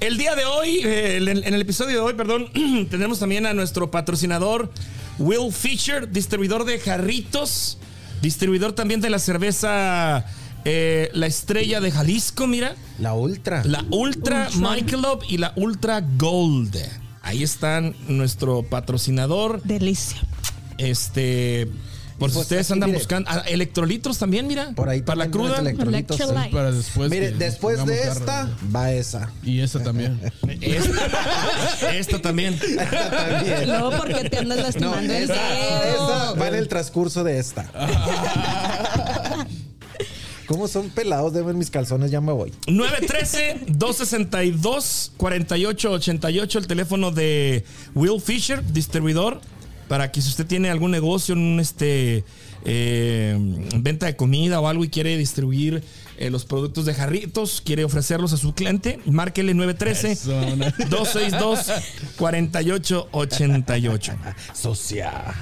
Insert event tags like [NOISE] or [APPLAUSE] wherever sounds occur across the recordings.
El día de hoy, eh, en el episodio de hoy, perdón, [CLEARS THROAT] tenemos también a nuestro patrocinador Will Fisher, distribuidor de jarritos, distribuidor también de la cerveza eh, La Estrella de Jalisco, mira. La ultra. La Ultra Michelob y la Ultra Gold. Ahí están nuestro patrocinador. Delicia. Este. Por si pues ustedes andan mire. buscando. ah, electrolitros también, mira. Por ahí Para la también cruda. electrolitos. Electrolyte. Para después. Mire, después de carro. esta, va esa. Y [LAUGHS] esta también. Esta, esta también. También. No, porque te andas No, lastimando el esa, dedo. esa va en el transcurso de esta. [LAUGHS] ¿Cómo son pelados? Deben mis calzones, ya me voy. 913-262-4888, el teléfono de Will Fisher, distribuidor, para que si usted tiene algún negocio, un este eh, venta de comida o algo y quiere distribuir eh, los productos de jarritos, quiere ofrecerlos a su cliente, márquele 913 Eso, una- 262 4888. Socia.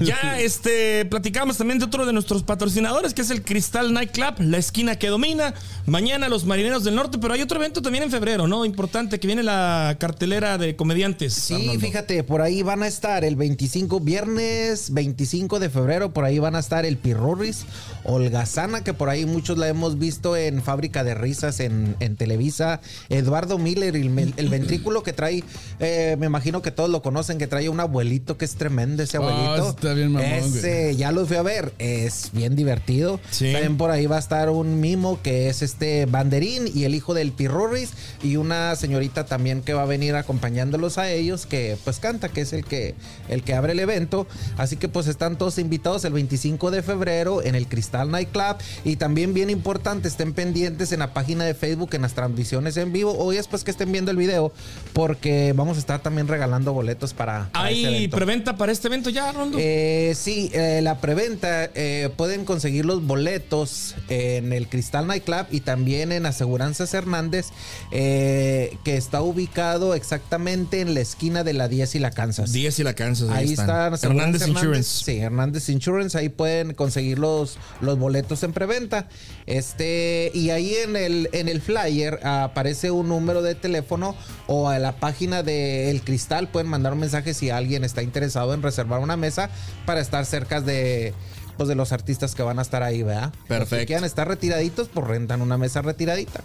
Ya este platicamos también de otro de nuestros patrocinadores, que es el Cristal Night Club, la esquina que domina. Mañana los marineros del norte, pero hay otro evento también en febrero, ¿no? Importante, que viene la cartelera de comediantes. Sí, Arnoldo. fíjate, por ahí van a estar el 25, viernes 25 de febrero, por ahí van a estar el Pirurris, Holgazana, que por ahí muchos la hemos visto en Fábrica de Risas, en, en Televisa, Eduardo Miller, el, el ventrículo que trae, eh, me imagino que todos lo conocen, que trae un abuelito que es tremendo ese Ah, abuelito. está bien mamón, Ese, ya los fui a ver, es bien divertido. Sí. También por ahí va a estar un mimo que es este Banderín y el hijo del Pirurris y una señorita también que va a venir acompañándolos a ellos que pues canta, que es el que el que abre el evento. Así que pues están todos invitados el 25 de febrero en el Cristal Night Club y también bien importante, estén pendientes en la página de Facebook en las transmisiones en vivo o después que estén viendo el video porque vamos a estar también regalando boletos para, para ese ¿Hay preventa para este evento ya, Arnoldo? Eh, sí, eh, la preventa eh, pueden conseguir los boletos en el Cristal Night Club y también en Aseguranzas Hernández, eh, que está ubicado exactamente en la esquina de la 10 y la Kansas. 10 y la Kansas. Ahí están Hernández Aseguranzas Insurance. Sí, Hernández Insurance. Ahí pueden conseguir los, los boletos en preventa. Este, y ahí en el, en el flyer aparece un número de teléfono o a la página de El Cristal pueden mandar un mensaje si alguien está interesado en reservar una mesa para estar cerca de. Pues de los artistas que van a estar ahí, ¿verdad? Los Perfecto. que quieran estar retiraditos, pues rentan una mesa retiradita.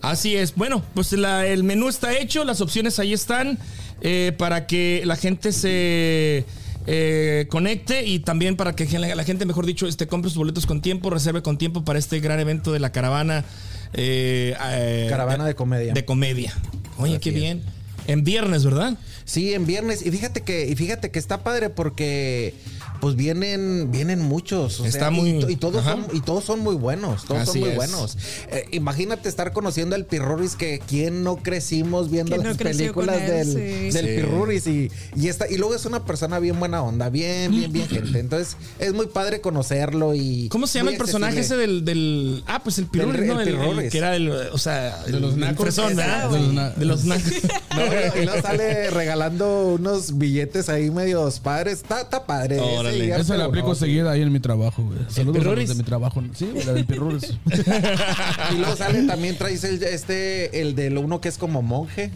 Así es. Bueno, pues la- el menú está hecho, las opciones ahí están eh, para que la gente se eh, conecte y también para que la, gente, mejor dicho, este, compre sus boletos con tiempo, reserve con tiempo para este gran evento de la caravana. eh, eh, Caravana de comedia. De comedia. Oye, Así qué es. bien. En viernes, ¿verdad? Sí, en viernes. Y fíjate que, y fíjate que está padre porque pues vienen, vienen muchos. o Está sea, muy- y, todos son, y todos son muy buenos. Todos Así son muy es. buenos. Eh, imagínate estar conociendo al Pirruris que quién no crecimos viendo ¿Quién no las películas él? del, Sí. del Sí. Pirruris y, y esta, y luego es una persona bien buena onda, bien, bien, bien [LAUGHS] gente. Entonces, es muy padre conocerlo y. ¿Cómo se llama el personaje ese del, del- Ah, pues el Del- ¿no? el El- el Pirrulis. que era el. O sea, De los nacos. fresón, ¿verdad? De los na- De los nacos. [LAUGHS] No, y luego sale regalando unos billetes ahí medios padres. Está, está padre. ese Órale. Esa la aplico no, seguida ahí en mi trabajo, güey. Saludos a los de mi trabajo. Sí, güey, la del Pirruris. [LAUGHS] Y luego sale también traes el, este, el del uno que es como monje.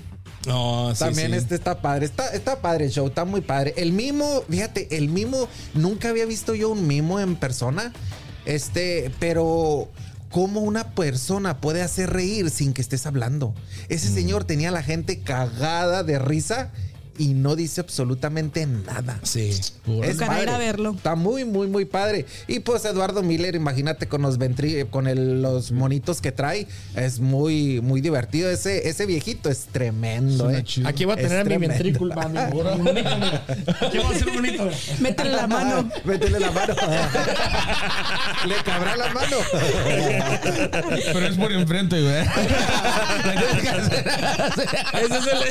No, sí, también sí. este está padre. Está, está padre el show, está muy padre. El mimo, fíjate, el mimo, nunca había visto yo un mimo en persona. Este, pero cómo una persona puede hacer reír sin que estés hablando. Ese señor tenía a la gente cagada de risa y no dice absolutamente nada. Sí. Es Tocará ir padre. a verlo. Está muy, muy, muy padre. Y pues Eduardo Miller, imagínate con los ventri con el- los monitos que trae. Es muy, muy divertido. Ese, ese viejito es tremendo, eh. Aquí voy a tener a mi ventrículo. mi-. [LAUGHS] Aquí voy a hacer bonito. Métele la mano. Métele la mano. [LAUGHS] Le cabrá la mano. Pero es por enfrente, güey. [LAUGHS] Ese es el,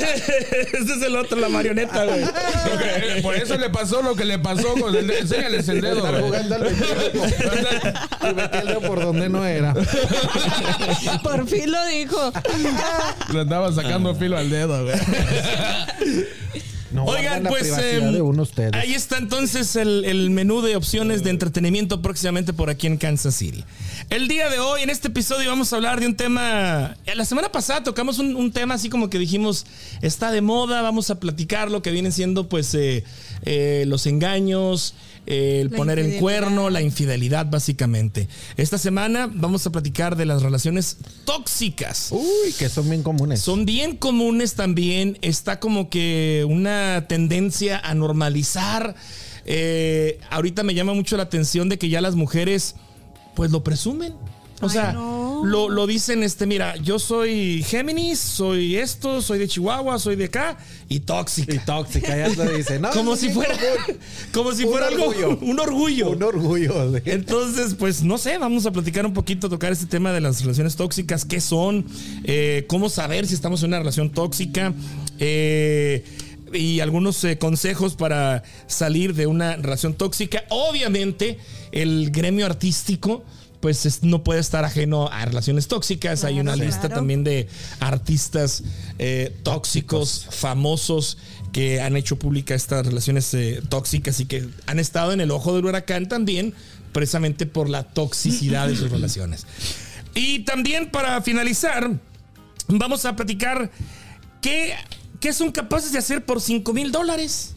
ese es el otro, la marioneta, güey. Por eso le pasó lo que le pasó con el dedo. Enséñales el dedo, güey. jugando al ventrílocuo. Y metí el dedo por donde no era. Por fin lo dijo. Le andaba sacando filo al dedo, güey. [LAUGHS] No Oigan, pues ustedes. ahí está entonces el, el menú de opciones de entretenimiento próximamente por aquí en Kansas City. El día de hoy, en este episodio, vamos a hablar de un tema. eh, La semana pasada tocamos un, un tema así como que dijimos está de moda, vamos a platicar lo que vienen siendo pues eh, eh, los engaños, eh, el La poner en cuerno, la infidelidad básicamente. Esta semana vamos a platicar de las relaciones tóxicas. Uy, que son bien comunes. Son bien comunes también. Está como que una tendencia a normalizar. Eh, ahorita me llama mucho la atención de que ya las mujeres, pues lo presumen. O Ay, sea, no. lo, lo dicen, este, mira, yo soy Géminis, soy esto, soy de Chihuahua, soy de acá y tóxica. Y tóxica, ya lo dice. No, como si fuera, [LAUGHS] como si un fuera algo, orgullo. [LAUGHS] un orgullo. Un orgullo. Entonces, pues no sé, vamos a platicar un poquito, tocar este tema de las relaciones tóxicas, qué son, eh, cómo saber si estamos en una relación tóxica. eh, y algunos eh, consejos para salir de una relación tóxica. Obviamente, el gremio artístico, pues es- no puede estar ajeno a relaciones tóxicas. Hay Claro, una lista claro. también de artistas eh, tóxicos, famosos, que han hecho pública estas relaciones eh, tóxicas y que han estado en el ojo del huracán también, precisamente por la toxicidad de sus [LAUGHS] relaciones. Y también para finalizar, vamos a platicar qué, qué son capaces de hacer por 5 mil dólares.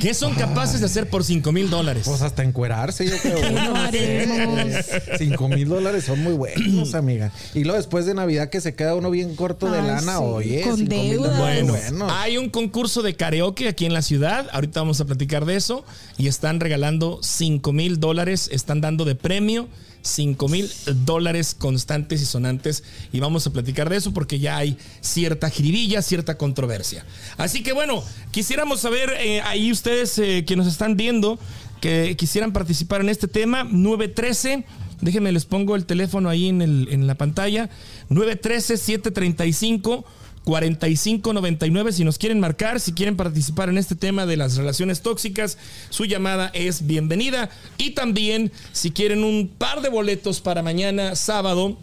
¿Qué son capaces de hacer por 5 mil dólares? Pues hasta encuerarse, yo creo. [LAUGHS] Cinco mil dólares son muy buenos, [CLEARS THROAT] amiga. Y luego después de Navidad que se queda uno bien corto de Ay, lana, sí, oye, con dólares Bueno, buenos. hay un concurso de karaoke aquí en la ciudad. Ahorita vamos a platicar de eso. Y están regalando 5 mil dólares. Están dando de premio 5 mil dólares constantes y sonantes. Y vamos a platicar de eso porque ya hay cierta jiribilla, cierta controversia. Así que bueno, quisiéramos saber eh, ahí ustedes eh, que nos están viendo que quisieran participar en este tema. 913. Déjenme, les pongo el teléfono ahí en, el- en la pantalla. 913-735. 4599 si nos quieren marcar, si quieren participar en este tema de las relaciones tóxicas, su llamada es bienvenida. Y también si quieren un par de boletos para mañana sábado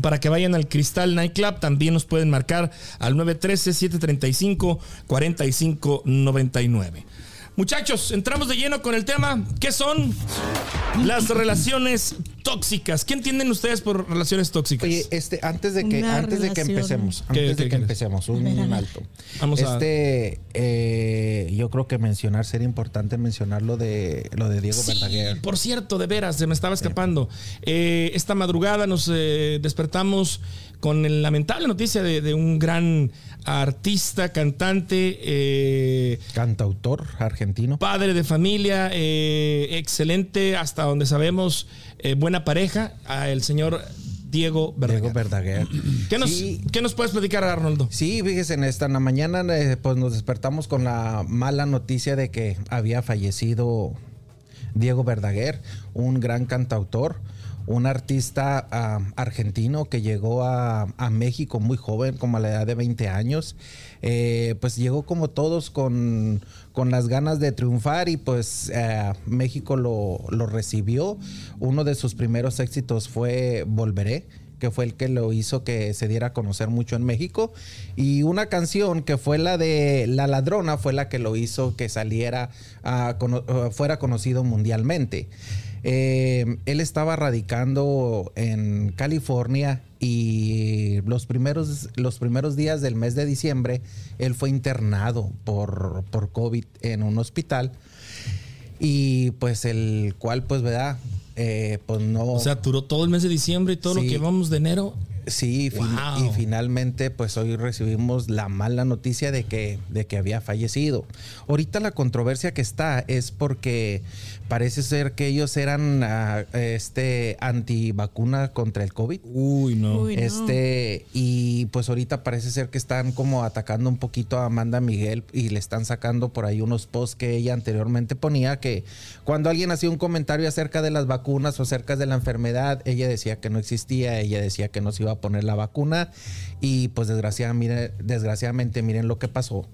para que vayan al Cristal Nightclub, también nos pueden marcar al 913-735-4599. Muchachos, entramos de lleno con el tema. ¿Qué son las relaciones tóxicas? ¿Qué entienden ustedes por relaciones tóxicas? Oye, este, antes de que, Una antes de que relación. empecemos, ¿Qué- antes qué de que quieres? empecemos, un, A ver, a ver. alto. Vamos a- este, eh, yo creo que mencionar, sería importante mencionar lo de, lo de Diego Sí, Verdaguer. por cierto, de veras, se me estaba escapando. Eh, esta madrugada nos eh, despertamos con la lamentable noticia de, de un gran artista, cantante, eh, Cantautor argentino. padre de familia, eh, excelente, hasta donde sabemos, eh, buena pareja, a el señor Diego Verdaguer. Diego Verdaguer. ¿Qué, nos, Sí. ¿Qué nos puedes platicar, Arnoldo? Sí, fíjese, en esta en la mañana eh, pues nos despertamos con la mala noticia de que había fallecido Diego Verdaguer, un gran cantautor, un artista ah, argentino que llegó a, México muy joven, como a la edad de 20 años. Eh, pues llegó como todos con, con las ganas de triunfar y pues eh, México lo, lo recibió. Uno de sus primeros éxitos fue Volveré que fue el que lo hizo que se diera a conocer mucho en México. Y una canción que fue la de La Ladrona fue la que lo hizo que saliera, a cono- eh, fuera conocido mundialmente. Eh, él estaba radicando en California y los primeros, los primeros días del mes de diciembre él fue internado por, por COVID en un hospital y pues el cual pues verdad Eh, pues no O sea, duró todo el mes de diciembre y todo lo que llevamos de enero. Sí, fin- Wow. y finalmente, pues hoy recibimos la mala noticia de que, de que había fallecido. Ahorita la controversia que está es porque parece ser que ellos eran ah, este antivacuna contra el COVID. Uy, no. Uy, no. Este, y pues ahorita parece ser que están como atacando un poquito a Amanda Miguel y le están sacando por ahí unos posts que ella anteriormente ponía que cuando alguien hacía un comentario acerca de las vacunas o acerca de la enfermedad, ella decía que no existía, ella decía que no se iba a poner la vacuna y pues desgraciadamente, desgraciadamente miren lo que pasó.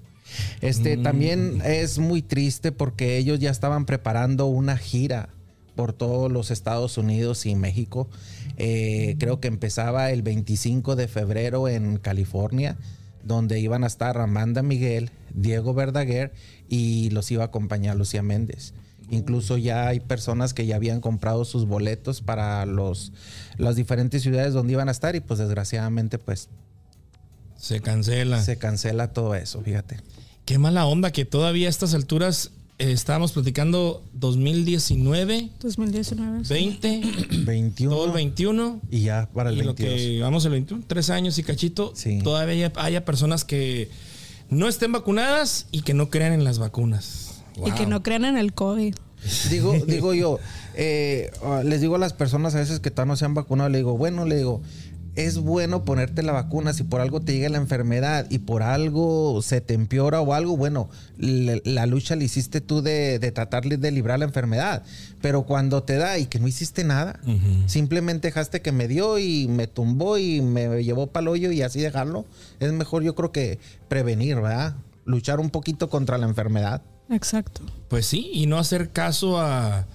Este también es muy triste porque ellos ya estaban preparando una gira por todos los Estados Unidos y México. Eh, creo que empezaba el 25 de febrero en California. donde iban a estar Amanda Miguel, Diego Verdaguer y los iba a acompañar Lucía Méndez. Incluso ya hay personas que ya habían comprado sus boletos para los, las diferentes ciudades donde iban a estar y pues desgraciadamente pues Se cancela. se cancela todo eso, fíjate. Qué mala onda que todavía a estas alturas eh, estábamos platicando 2019, 2019. sí. 20, 21 [CLEARS THROAT] todo el 21. y ya para el y lo 22. que vamos el 21, tres años y cachito, Sí. todavía haya, haya personas que no estén vacunadas y que no crean en las vacunas. Y que no crean en el COVID. Digo, [LAUGHS] digo yo, eh, ah, les digo a las personas a veces que todavía no se han vacunado, le digo, bueno, le digo, es bueno ponerte la vacuna si por algo te llega la enfermedad y por algo se te empeora o algo, bueno, le- la lucha la hiciste tú de, de tratar de librar la enfermedad. Pero cuando te da y que no hiciste nada, simplemente dejaste que me dio y me tumbó y me llevó para el hoyo y así dejarlo, es mejor yo creo que prevenir, ¿verdad? Luchar un poquito contra la enfermedad. Exacto. Pues sí, y no hacer caso a,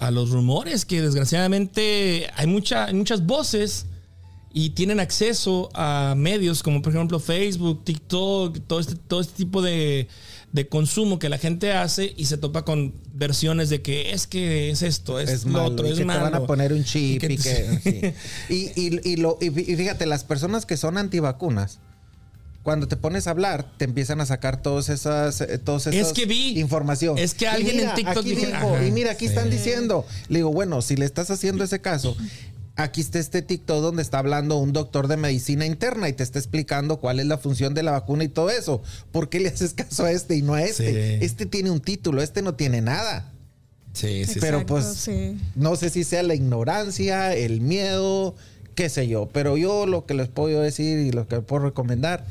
a los rumores, que desgraciadamente hay, mucha, hay muchas voces y tienen acceso a medios como por ejemplo Facebook, TikTok, todo este, todo este tipo de, de consumo que la gente hace y se topa con versiones de que es que es esto, es, es lo malo, otro, y es que malo. te van a poner un chip Y y que- [LAUGHS] sí. y, y- y lo, y fí- y fíjate, las personas que son antivacunas, cuando te pones a hablar, te empiezan a sacar todas esas, eh, todas Es esas que vi. información. Es que alguien en TikTok aquí dijo, ajá, y mira, aquí sí. están diciendo. Le digo, bueno, si le estás haciendo ese caso, aquí está este TikTok donde está hablando un doctor de medicina interna y te está explicando cuál es la función de la vacuna y todo eso. ¿Por qué le haces caso a este y no a este? Sí. Este tiene un título, este no tiene nada. Sí, sí, sí. Pero Exacto, pues sí. no sé si sea la ignorancia, el miedo, qué sé yo. Pero yo lo que les puedo decir y lo que les puedo recomendar,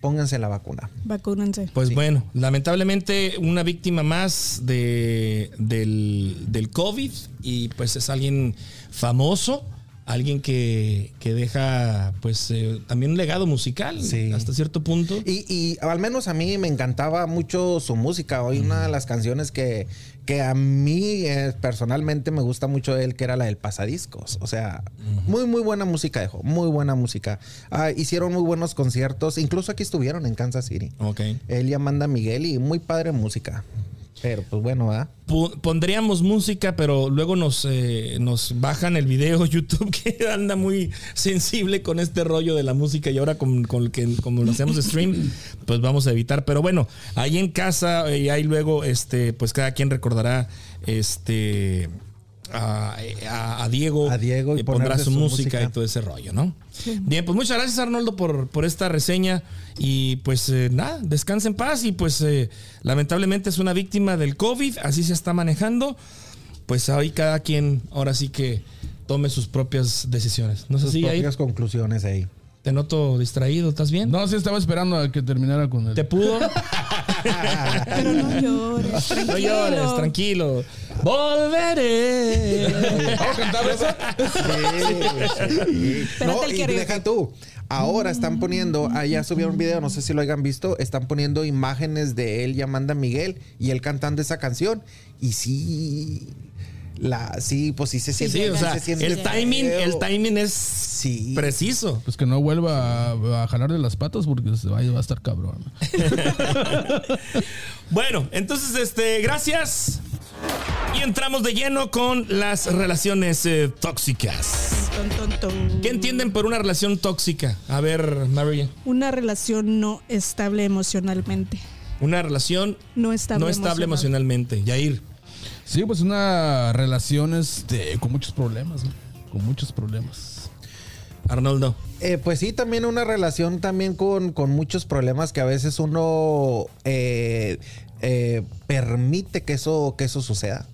pónganse la vacuna. Vacúnense. Pues bueno, lamentablemente una víctima más de, del, del COVID y pues es alguien famoso, alguien que, que deja pues eh, también un legado musical Sí. hasta cierto punto. Y, y al menos a mí me encantaba mucho su música. Hoy una de las canciones que, que a mí eh, personalmente me gusta mucho de él, que era la del Pasadiscos. O sea, muy, muy buena música dejó. Muy buena música. Ah, hicieron muy buenos conciertos. Incluso aquí estuvieron en Kansas City. Ok. Él y Amanda Miguel y muy padre música. Pero pues bueno, ¿verdad? Pondríamos música, pero luego nos, eh, nos bajan el video [LAUGHS] YouTube que anda muy sensible con este rollo de la música y ahora con, con que como lo hacemos stream, pues vamos a evitar. Pero bueno, ahí en casa eh, y ahí luego, este, pues cada quien recordará este a, a- a Diego, A Diego y eh, pondrá su, su música, música. y todo ese rollo, ¿no? Bien, pues muchas gracias Arnoldo por, por esta reseña y pues eh, nada, descansa en paz y pues eh, lamentablemente es una víctima del COVID, así se está manejando, pues ahí cada quien ahora sí que tome sus propias decisiones. No sé Sus si ahí propias conclusiones ahí. Te noto distraído, ¿estás bien? No, sí estaba esperando a que terminara con el. ¿Te pudo? [LAUGHS] Pero no llores. no tranquilo. llores, tranquilo. Volveré. ¿Vamos a cantar eso? Espérate No, el y deja tú. Ahora están poniendo, allá subieron un video, no sé si lo hayan visto, están poniendo imágenes de él y Amanda Miguel y él cantando esa canción. Y sí, la, sí, pues sí se siente. Sí, o sea, se siente el timing, feo. el timing es Sí. preciso. Pues que no vuelva a, a jalar de las patas porque se va, va a estar cabrón. [LAUGHS] Bueno, entonces, este, gracias. Y entramos de lleno con las relaciones eh, tóxicas. Ton, ton, ton. ¿Qué entienden por una relación tóxica? A ver, Maria. Una relación no estable emocionalmente. Una relación No estable, no estable emocional. emocionalmente. Yair. Sí, pues una relación este, con muchos problemas, ¿no? Con muchos problemas. Arnoldo. Eh, pues sí, también una relación también con, con muchos problemas que a veces uno eh, eh, permite que eso, que eso suceda.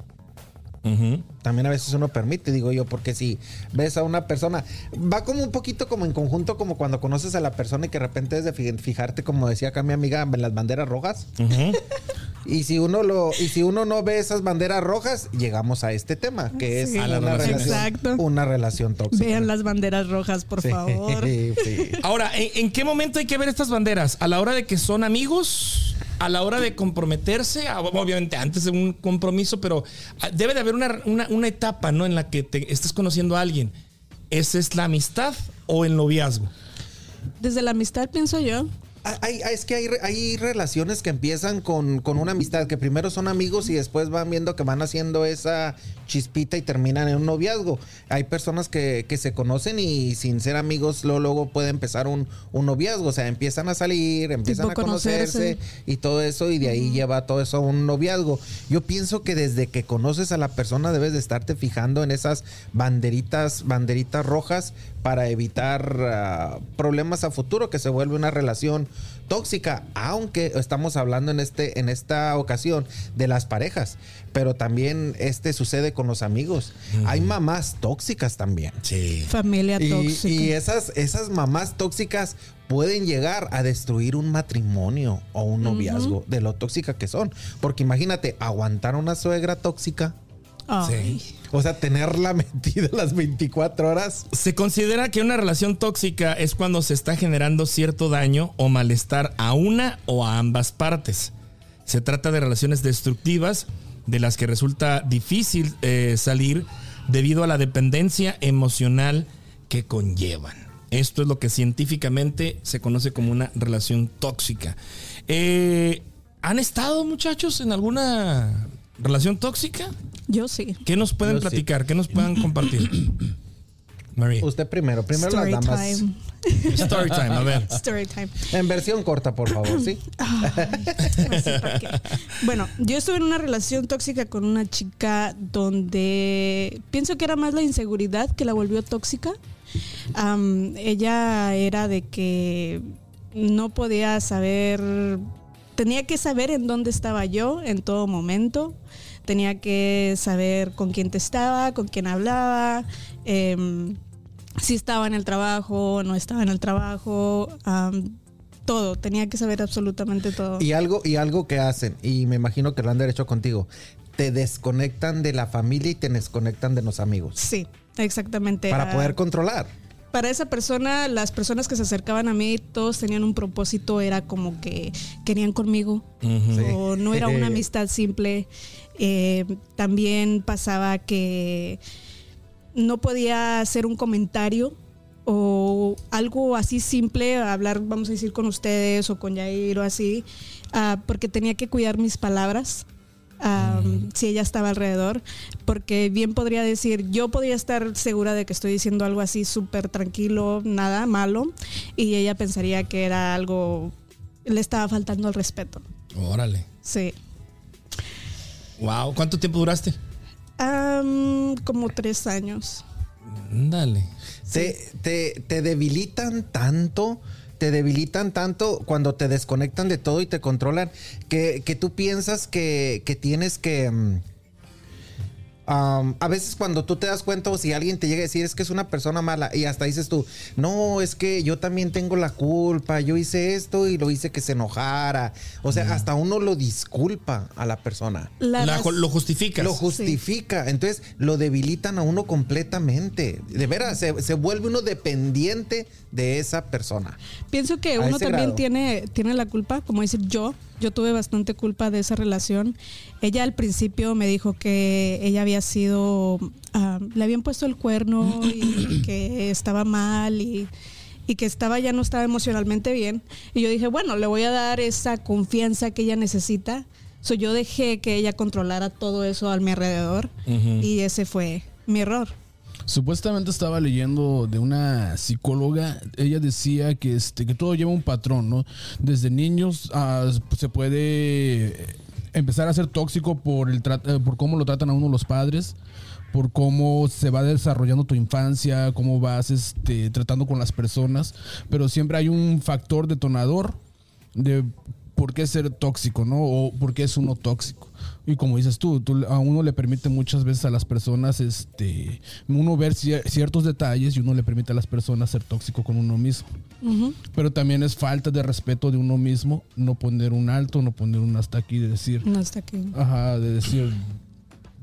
También a veces uno permite, digo yo, porque si ves a una persona, va como un poquito como en conjunto, como cuando conoces a la persona y que de repente es de fi- fijarte, como decía acá mi amiga, en las banderas rojas. [LAUGHS] Y si uno lo, y si uno no ve esas banderas rojas, llegamos a este tema, que es Sí. A la una relación. una relación tóxica. Vean las banderas rojas, por Sí, favor. [LAUGHS] sí. Ahora, ¿en, en qué momento hay que ver estas banderas? ¿A la hora de que son amigos? ¿A la hora de comprometerse? Ah, Obviamente antes de un compromiso, pero ah, debe de haber una, una- una etapa ¿no? en la que te estés conociendo a alguien. ¿Esa es la amistad o el noviazgo? Desde la amistad pienso yo. Hay- hay- es que hay, hay relaciones que empiezan con, con una amistad, que primero son amigos y después van viendo que van haciendo esa chispita y terminan en un noviazgo. Hay personas que, que se conocen y sin ser amigos luego, luego puede empezar un, un noviazgo. O sea, empiezan a salir, empiezan Tipo a conocerse, conocerse. y todo eso y de ahí lleva todo eso a un noviazgo. Yo pienso que desde que conoces a la persona debes de estarte fijando en esas banderitas, banderitas rojas para evitar ah, problemas a futuro que se vuelve una relación tóxica, aunque estamos hablando en este en esta ocasión de las parejas, pero también este sucede con los amigos. Hay mamás tóxicas también. Sí. Familia Y, tóxica. y esas, esas mamás tóxicas pueden llegar a destruir un matrimonio o un noviazgo de lo tóxica que son. Porque imagínate, aguantar a una suegra tóxica, Ay. o sea, tenerla [LAUGHS] metida las 24 horas. Se considera que una relación tóxica es cuando se está generando cierto daño o malestar a una o a ambas partes. Se trata de relaciones destructivas de las que resulta difícil eh, salir debido a la dependencia emocional que conllevan. Esto es lo que científicamente se conoce como una relación tóxica. Eh, ¿Han estado muchachos en alguna relación tóxica? Yo sí. ¿Qué nos pueden Yo sí. platicar? ¿Qué nos pueden compartir? [CLEARS THROAT] María. Usted primero, primero Story las damas. time. [LAUGHS] Story time, a ver. Story time. En versión corta, por favor, ¿sí? [CLEARS THROAT] Así, ¿para qué? Bueno, yo estuve en una relación tóxica con una chica donde pienso que era más la inseguridad que la volvió tóxica. Ella era de que no podía saber, tenía que saber en dónde estaba yo en todo momento. Tenía que saber con quién te estaba, con quién hablaba, em, si estaba en el trabajo, no estaba en el trabajo, todo. Tenía que saber absolutamente todo. Y algo, y algo que hacen, y me imagino que lo han derecho contigo, te desconectan de la familia y te desconectan de los amigos. Sí, exactamente. Para Ah, poder controlar. para esa persona, las personas que se acercaban a mí, todos tenían un propósito, era como que querían conmigo. O no era una amistad simple. Eh, también pasaba que no podía hacer un comentario o algo así simple, hablar, vamos a decir, con ustedes o con Yair o así, ah, porque tenía que cuidar mis palabras. ah, si ella estaba alrededor, porque bien podría decir, yo podría estar segura de que estoy diciendo algo así súper tranquilo, nada malo, y ella pensaría que era algo, le estaba faltando el respeto. Órale. Sí. Wow. ¿Cuánto tiempo duraste? Como tres años. Dale. Te, te, te debilitan tanto, te debilitan tanto cuando te desconectan de todo y te controlan, que, que tú piensas que, que tienes que... um, a veces cuando tú te das cuenta o si alguien te llega a decir es que es una persona mala y hasta dices tú, no, es que yo también tengo la culpa, yo hice esto y lo hice que se enojara. O sea, hasta uno lo disculpa a la persona. La La- raz- lo justificas. Lo justifica, entonces lo debilitan a uno completamente. De veras, se, se vuelve uno dependiente de esa persona. Pienso que A uno también grado. tiene, tiene la culpa, como decir yo, yo tuve bastante culpa de esa relación. Ella al principio me dijo que ella había sido, ah, le habían puesto el cuerno y [CLEARS THROAT] que estaba mal y, y que estaba ya no estaba emocionalmente bien. Y yo dije, bueno, le voy a dar esa confianza que ella necesita. So, yo dejé que ella controlara todo eso a mi alrededor y ese fue mi error. Supuestamente estaba leyendo de una psicóloga, ella decía que este que todo lleva un patrón, ¿no? Desde niños ah, se puede empezar a ser tóxico por el eh, por cómo lo tratan a uno los padres, por cómo se va desarrollando tu infancia, cómo vas este tratando con las personas, pero siempre hay un factor detonador de por qué ser tóxico, ¿no? O por qué es uno tóxico. Y como dices tú, tú a uno le permite muchas veces a las personas, este, uno ver cier- ciertos detalles y uno le permite a las personas ser tóxico con uno mismo. Pero también es falta de respeto de uno mismo, no poner un alto, no poner un hasta aquí, de decir, No está aquí. ajá, de decir,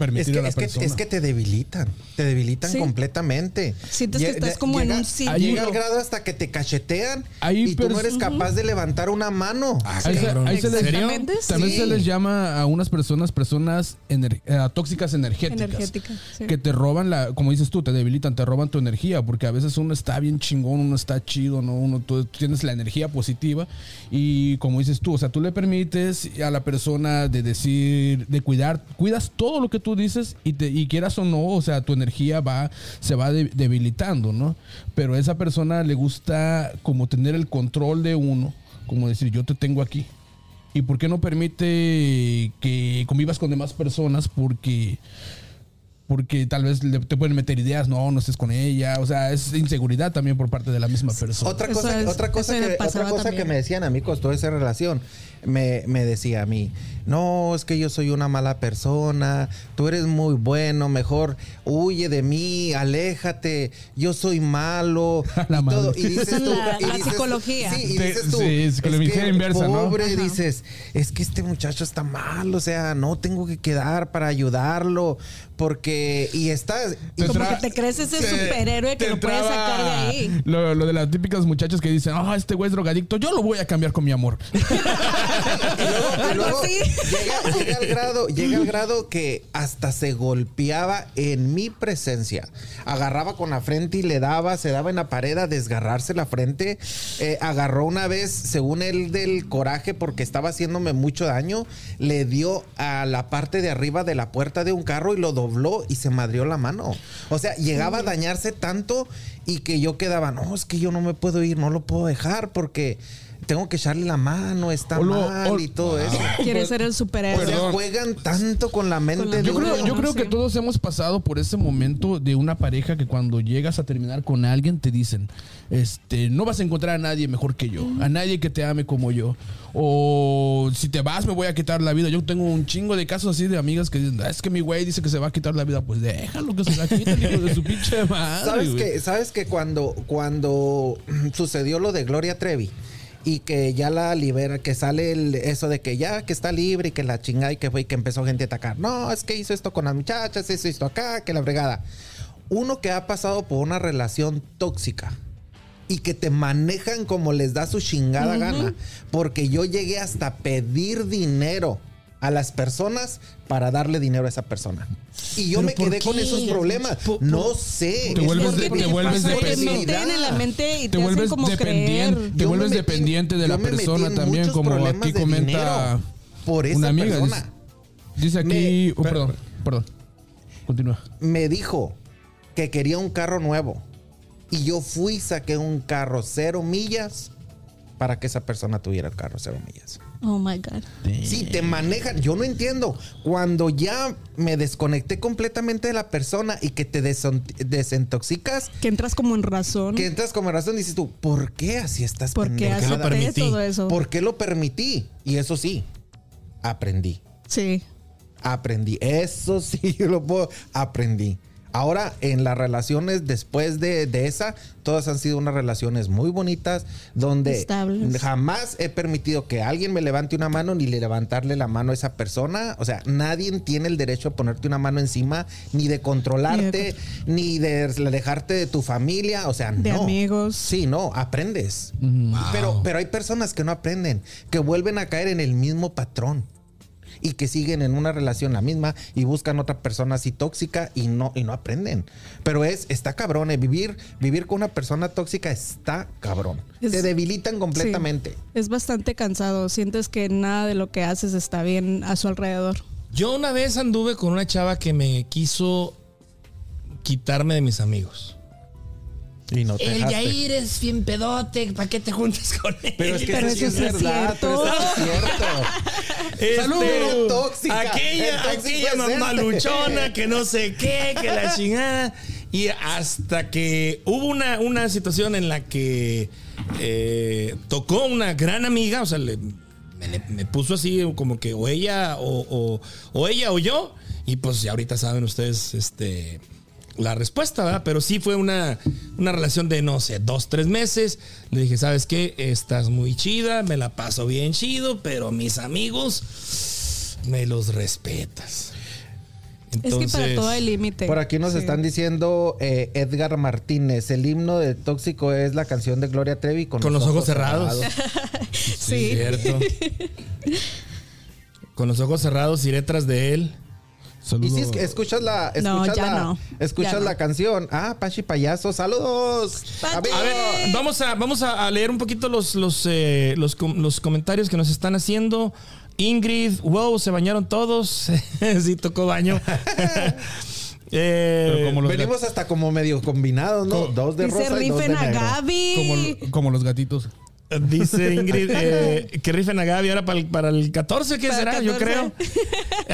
permitir es que, a la es, que, persona. es que te debilitan, te debilitan Sí. completamente. Sientes que estás como en llega- un círculo. Llega al grado hasta que te cachetean Hay y tú no eres capaz de levantar una mano. Ah, Ahí se- cabrón. ahí se les- Exactamente. También Sí. se les llama a unas personas personas ener- eh, tóxicas energéticas. Energética, sí. Que te roban la, como dices tú, te debilitan, te roban tu energía, porque a veces uno está bien chingón, uno está chido, ¿no? Uno tú, tú tienes la energía positiva y como dices tú, o sea, tú le permites a la persona de decir, de cuidar, cuidas todo lo que tú dices y, te, y quieras o no, o sea, tu energía va, se va de- debilitando, ¿no? Pero a esa persona le gusta como tener el control de uno, como decir, yo te tengo aquí. ¿Y por qué no permite que convivas con demás personas? Porque porque tal vez te pueden meter ideas, no, no estés con ella, o sea, es inseguridad también por parte de la misma persona. Otra cosa, es- otra cosa, que, otra cosa que me decían a mí costó esa relación. Me, me decía a mí, no, es que yo soy una mala persona, tú eres muy bueno, mejor huye de mí, aléjate, yo soy malo. [LAUGHS] La y, todo. y dices es tú, la- y la dices- psicología. Sí, y dices tú, sí, psicología que inversa, ¿no? pobre, dices, es que este muchacho está mal, o sea, no tengo que quedar para ayudarlo, porque, y estás... y- Te Como que te crees ese te- superhéroe que lo puede traba sacar de ahí. Lo, lo de las típicas muchachas que dicen, ah, este güey es drogadicto, yo lo voy a cambiar con mi amor. [LAUGHS] Y luego, y Algo luego así. llega, llega al grado, llega al grado que hasta se golpeaba en mi presencia. Agarraba con la frente y le daba, se daba en la pared a desgarrarse la frente. Eh, agarró una vez, según él, del coraje porque estaba haciéndome mucho daño, le dio a la parte de arriba de la puerta de un carro y lo dobló y se madrió la mano. O sea, llegaba a dañarse tanto y que yo quedaba, no, es que yo no me puedo ir, no lo puedo dejar porque tengo que echarle la mano, está O lo- mal o- y todo eso. Quiere ser el O superhéroe. sea, Perdón. juegan tanto con la mente Con la- de Yo creo, uno. yo creo Sí. que todos hemos pasado por ese momento de una pareja que cuando llegas a terminar con alguien te dicen, este, no vas a encontrar a nadie mejor que yo, a nadie que te ame como yo. O si te vas me voy a quitar la vida. Yo tengo un chingo de casos así de amigas que dicen, "Ah, es que mi güey dice que se va a quitar la vida. Pues déjalo que se la quite, hijo de su pinche madre. ¿Sabes que, ¿Sabes que cuando, cuando [CLEARS THROAT] sucedió lo de Gloria Trevi y que ya la libera, que sale el- eso de que ya que está libre y que la chingada y que fue y que empezó gente a atacar? No, es que hizo esto con las muchachas, hizo esto acá, que la fregada. Uno que ha pasado por una relación tóxica y que te manejan como les da su chingada gana, porque yo llegué hasta pedir dinero a las personas para darle dinero a esa persona. Y yo ¿Pero me quedé con esos problemas. Por- no sé. Te vuelves de- te dependiente. meten en la mente y te, te hacen vuelves como dependiente, creer. te Yo vuelves me metí- dependiente de la me persona también, como aquí comenta por esa una amiga. persona. Dice, dice aquí, Me- oh, perdón, perdón. Continúa. Me dijo que quería un carro nuevo. Y yo fui saqué un carro cero millas para que esa persona tuviera el carro cero millas. Oh my God. Sí, te manejan. Yo no entiendo. Cuando ya me desconecté completamente de la persona y que te desintoxicas, Que entras como en razón. que entras como razón, dices tú, ¿por qué así estás Porque pendejada? lo acepté permití? todo eso. ¿Por qué lo permití? Y eso sí, aprendí. Sí. Aprendí. Eso sí, [LAUGHS] yo lo puedo. Aprendí. Ahora, en las relaciones después de, de esa, todas han sido unas relaciones muy bonitas, donde Estables. jamás he permitido que alguien me levante una mano ni le levantarle la mano a esa persona. O sea, nadie tiene el derecho a ponerte una mano encima, ni de controlarte, ni de alejarte de tu familia. O sea, De no. amigos. Sí, no, aprendes. Pero, pero hay personas que no aprenden, que vuelven a caer en el mismo patrón y que siguen en una relación la misma y buscan otra persona así tóxica y no y no aprenden. Pero es está cabrón, eh, vivir vivir con una persona tóxica está cabrón. Es- Te debilitan completamente. Es bastante cansado. Sientes que nada de lo que haces está bien a su alrededor. Yo una vez anduve con una chava que me quiso quitarme de mis amigos. Y no te El dejaste. Yair es bien pedote, ¿para qué te juntas con él? Pero es que Pero eso es sí es verdad, pero eso sí es cierto. Este, ¡Salud! Tóxica. Aquella, aquella mamá luchona que no sé qué, que la chingada. Y hasta que hubo una, una situación en la que eh, tocó una gran amiga, o sea, le- me, me puso así como que o ella o, o- o ella o yo. Y pues ya ahorita saben ustedes este, la respuesta, ¿verdad? Pero sí fue una, una relación de, no sé, dos, tres meses. Le dije, ¿sabes qué? Estás muy chida, me la paso bien chido, pero mis amigos me los respetas. es que para todo hay límite. Por aquí nos Sí. están diciendo eh, Edgar Martínez, el himno de Tóxico es la canción de Gloria Trevi con, Con los ojos cerrados. Sí. Cierto. [LAUGHS] Con los ojos cerrados iré tras de él. Y si es que escuchas la, escuchas la, no. escuchas no. la canción. Ah, Pachi Payaso, saludos. Pachi. Amigo. A ver, vamos a, vamos a leer un poquito los, los, eh, los, com- los comentarios que nos están haciendo. Ingrid, wow, se bañaron todos. [LAUGHS] sí, tocó baño. [LAUGHS] Eh, como Venimos hasta como medio combinados, ¿no? Dos de rosa y dos de rifen a negro. Gaby. Como los gatitos. Dice [LAUGHS] Ingrid eh, que rifen a Gaby ahora para el, para el 14, ¿qué Para será? Yo 14. creo.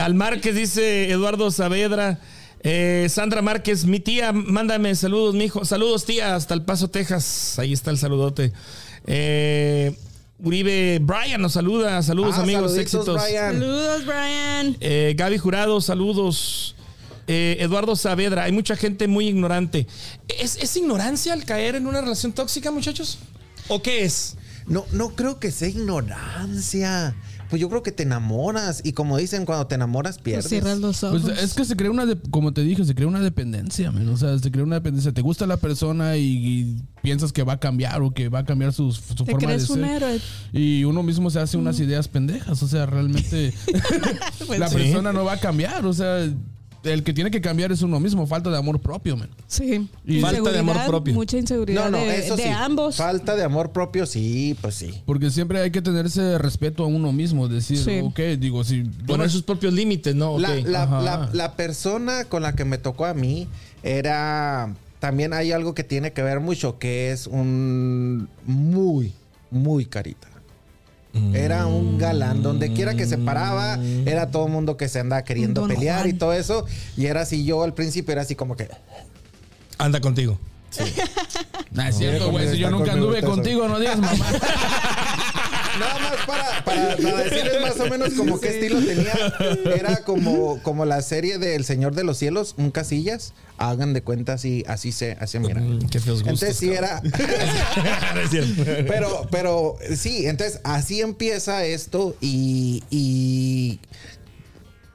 Al Márquez dice Eduardo Saavedra. Eh, Sandra Márquez, mi tía, mándame saludos, mijo. Saludos, tía, hasta El Paso, Texas. Ahí está el saludote. Eh, Uribe Brian nos saluda. Saludos, Ah, amigos, éxitos. Brian. Saludos, Brian. Eh, Gaby Jurado, saludos. Eh, Eduardo Saavedra, hay mucha gente muy ignorante. ¿Es, ¿Es ignorancia al caer en una relación tóxica, muchachos? ¿O qué es? No, no creo que sea ignorancia. Pues yo creo que te enamoras. Y como dicen, cuando te enamoras, pierdes. Cierras los ojos. Pues es que se crea una, de- como te dije, se crea una dependencia, man. O sea, se crea una dependencia. Te gusta la persona y, y piensas que va a cambiar o que va a cambiar su, su Te forma de un ser. héroe. Y uno mismo se hace unas ideas pendejas. O sea, realmente [LAUGHS] Pues la sí. persona no va a cambiar. O sea, el que tiene que cambiar es uno mismo. Falta de amor propio, man. Sí. Y- Falta de amor propio. Mucha inseguridad No, no, de, eso de sí. ambos. Falta de amor propio, sí, pues sí. Porque siempre hay que tener ese respeto a uno mismo. Decir, Sí. ok, digo, si... Poner sus propios límites, ¿no? La, la- la persona con la que me tocó a mí era. También hay algo que tiene que ver mucho, que es un muy, muy carita. Era un galán. Donde quiera que se paraba, era todo el mundo que se andaba queriendo Don pelear Juan. y todo eso. Y era así, yo al principio era así como que. Anda contigo. [LAUGHS] Nah, es cierto, güey. Si yo nunca anduve contigo, no digas mamá. [LAUGHS] Nada más para, para, para decirles más o menos como qué estilo tenía. Era como, como la serie de El Señor de los Cielos, un casillas. Hagan de cuenta así, así se, así mira. Mm, qué feos gustos, Entonces sí era. [LAUGHS] Pero, pero sí, entonces así empieza esto y, y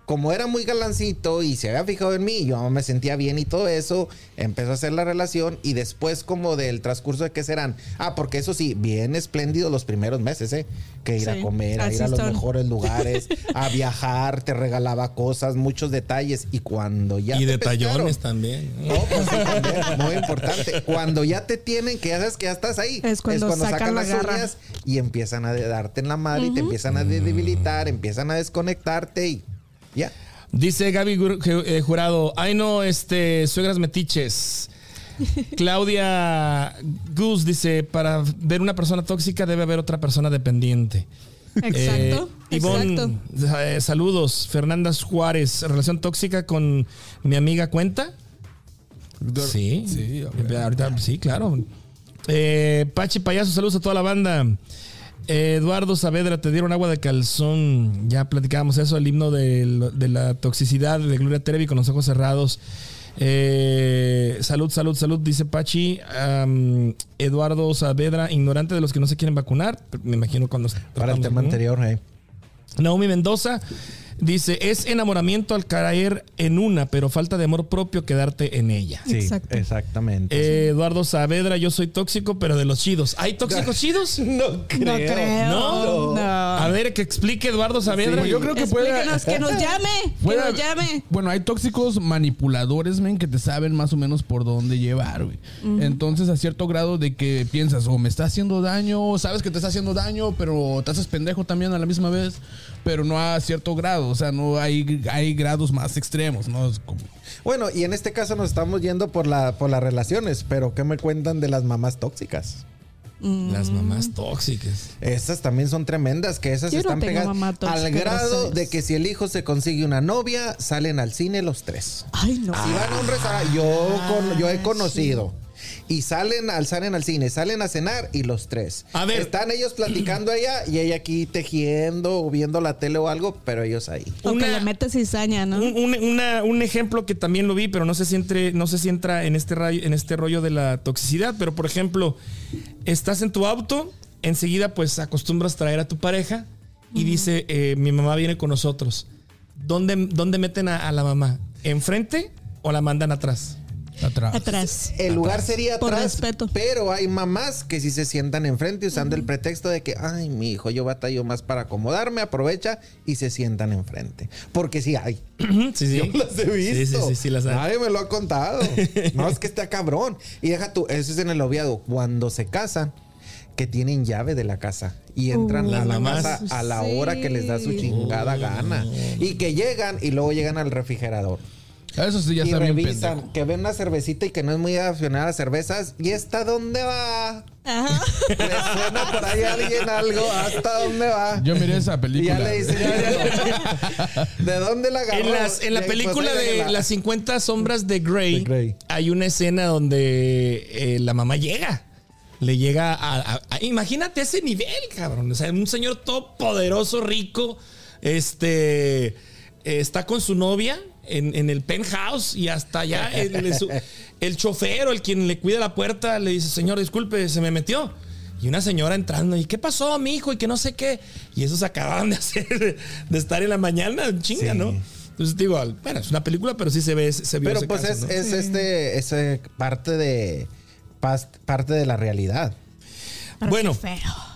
como era muy galancito y se había fijado en mí, yo me sentía bien y todo eso, empezó a hacer la relación y después como del transcurso de que serán, ah, porque eso sí, bien espléndido los primeros meses, ¿eh? Que ir a Sí, comer, a ir a los son. mejores [LAUGHS] lugares, a viajar, te regalaba cosas, muchos detalles y cuando ya... y detallones también. no, pues sí, también, muy importante. Cuando ya te tienen, que ya sabes que ya estás ahí. Es cuando sacan la las garra. uñas y empiezan a darte en la madre y te empiezan a debilitar, empiezan a desconectarte y ya. Dice Gaby eh, Jurado, ay no, este, suegras metiches. [LAUGHS] Claudia Gus dice, para ver una persona tóxica debe haber otra persona dependiente. Exacto. Eh, Ivonne, exacto. eh, saludos. Fernanda Juárez, relación tóxica con mi amiga cuenta. Sí, Sí, ahorita sí, claro. Eh, Pachi Payaso, saludos a toda la banda. Eduardo Saavedra, te dieron agua de calzón. Ya platicábamos eso, el himno de, la toxicidad de Gloria Trevi con los ojos cerrados. Eh, salud, salud, salud, dice Pachi. Eduardo Saavedra, ignorante de los que no se quieren vacunar. Me imagino cuando. Para el tema anterior, eh. Naomi Mendoza dice: Es enamoramiento al caer en una, pero falta de amor propio quedarte en ella. Sí, Exacto. exactamente. Eh, Eduardo Saavedra, yo soy tóxico, pero de los chidos. ¿Hay tóxicos [LAUGHS] chidos? no creo. No creo. No. No. A ver, que explique Eduardo Saavedra. Yo creo que puede. Que nos llame. Que nos llame. Bueno, hay tóxicos manipuladores, men, que te saben más o menos por dónde llevar, güey. Entonces, a cierto grado de que piensas, o me está haciendo daño, o sabes que te está haciendo daño, pero te haces pendejo también a la misma vez, pero no a cierto grado, o sea, no hay, hay grados más extremos, ¿no? Es como- Bueno, y en este caso nos estamos yendo por, la, por las relaciones, pero ¿qué me cuentan de las mamás tóxicas? Las mamás tóxicas. Esas también son tremendas, que esas Yo no están tengo pegadas al grado de que si el hijo se consigue una novia, salen al cine los tres. Ay, no. Si van a un restaurante, yo, con- yo he conocido. Y salen al, salen al cine, salen a cenar y los tres. A ver. Están ellos platicando allá y ella aquí tejiendo o viendo la tele o algo, pero ellos ahí. O que una- le metes cizaña, ¿no? Un, un- una- un ejemplo que también lo vi, pero no sé si entre, no sé si entra en este rayo, en este rollo de la toxicidad. Pero por ejemplo, estás en tu auto, enseguida pues acostumbras traer a tu pareja y dice eh, mi mamá viene con nosotros. ¿Dónde, dónde meten a, a la mamá? enfrente o la mandan atrás? Atrás. Atrás. El lugar sería Por atrás, respeto. pero hay mamás que sí se sientan enfrente usando el pretexto de que, ay, mi hijo, yo batallo más para acomodarme, aprovecha y se sientan enfrente. Porque sí hay. sí, sí. Yo las he visto. Sí, sí, sí, sí las hay. Nadie me lo ha contado. [LAUGHS] No, es que está cabrón. Y deja tú, eso es en el obviado. Cuando se casan, que tienen llave de la casa y entran Uh, a la Las mamás. casa a la Sí. hora que les da su chingada gana. Y que llegan y luego llegan al refrigerador. Eso sí ya y está bien revisan pendejo. que ven una cervecita y que no es muy aficionada a cervezas. ¿Y esta dónde va? Ajá. ¿Le suena por ahí a alguien algo? ¿Hasta dónde va? Yo miré esa y película. ya le dicen, [LAUGHS] ¿de dónde la agarró? En, las- en la Y pues, película ahí de la- las 50 sombras de Grey, De Grey. hay una escena donde eh, la mamá llega. Le llega a, a- a- Imagínate ese nivel, cabrón. O sea, un señor todo poderoso, rico. Este. eh, está con su novia en, en el penthouse y hasta allá el, el, su- el chofer o el quien le cuida la puerta le dice: Señor, disculpe, se me metió. Y una señora entrando, ¿y qué pasó, mi hijo? Y que no sé qué. Y eso se acababan de [LAUGHS] hacer, de estar en la mañana, chinga, Sí. ¿no? Entonces digo, bueno, es una película, pero sí se ve, se vio Pero ese pues caso, es, ¿no? es este, es parte de parte de la realidad. Pero Bueno,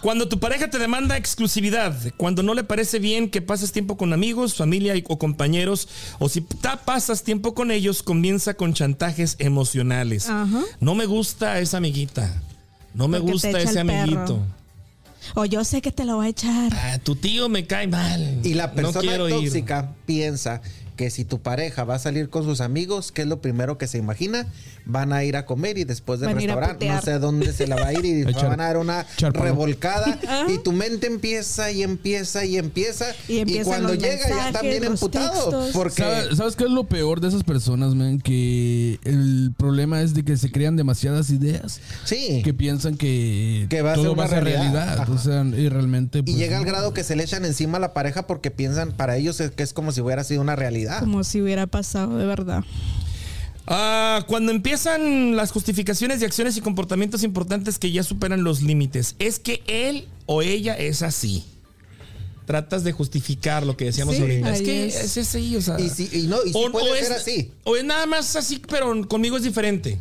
cuando tu pareja te demanda exclusividad, cuando no le parece bien que pases tiempo con amigos, familia y- o compañeros, o si ta- pasas tiempo con ellos, comienza con chantajes emocionales. Ajá. No me gusta esa amiguita. No me Porque gusta ese amiguito. O yo sé que te lo voy a echar. Ah, tu tío me cae mal. Y la no persona ir. tóxica piensa que si tu pareja va a salir con sus amigos, ¿qué es lo primero que se imagina? Van a ir a comer y después del restaurante no sé a dónde se la va a ir y [LAUGHS] Echar- van a dar una revolcada [LAUGHS] y tu mente empieza y empieza y empieza Y y, cuando llega ya está mensajes, bien emputado porque ¿Sabes, sabes qué es lo peor de esas personas, man? Que el problema es de que se crean demasiadas ideas. sí Que piensan que, Que va a todo ser una va a ser realidad. O sea, y realmente. y pues, llega al grado que se le echan encima a la pareja porque piensan para ellos es que es como si hubiera sido una realidad. Como si hubiera pasado de verdad. Ah, cuando empiezan las justificaciones de acciones y comportamientos importantes que ya superan los límites, es que él o ella es así. Tratas de justificar lo que decíamos Sí, ahorita. Es que es. es, así, o sea. Y sí- y no, y sí puede ser así. O es nada más así, pero conmigo es diferente.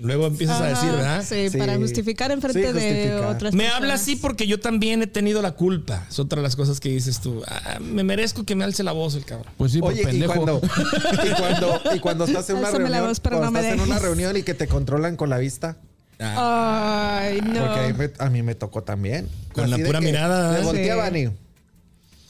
Luego empiezas a Ajá, decir, ¿verdad? Sí, Sí. para justificar en frente Sí, de justificar. otras Me personas. habla así porque yo también he tenido la culpa. Es otra de las cosas que dices tú. Ah, me merezco que me alce la voz el cabrón. Pues sí, por Oye, y pendejo. cuando, [LAUGHS] y, cuando, y cuando estás en una Álzame la reunión, voz, pero cuando no me estás en una reunión y que te controlan con la vista. Ay, no. Porque a mí, me, a mí me tocó también. Con la de pura que mirada, Me ¿eh? volteaban y,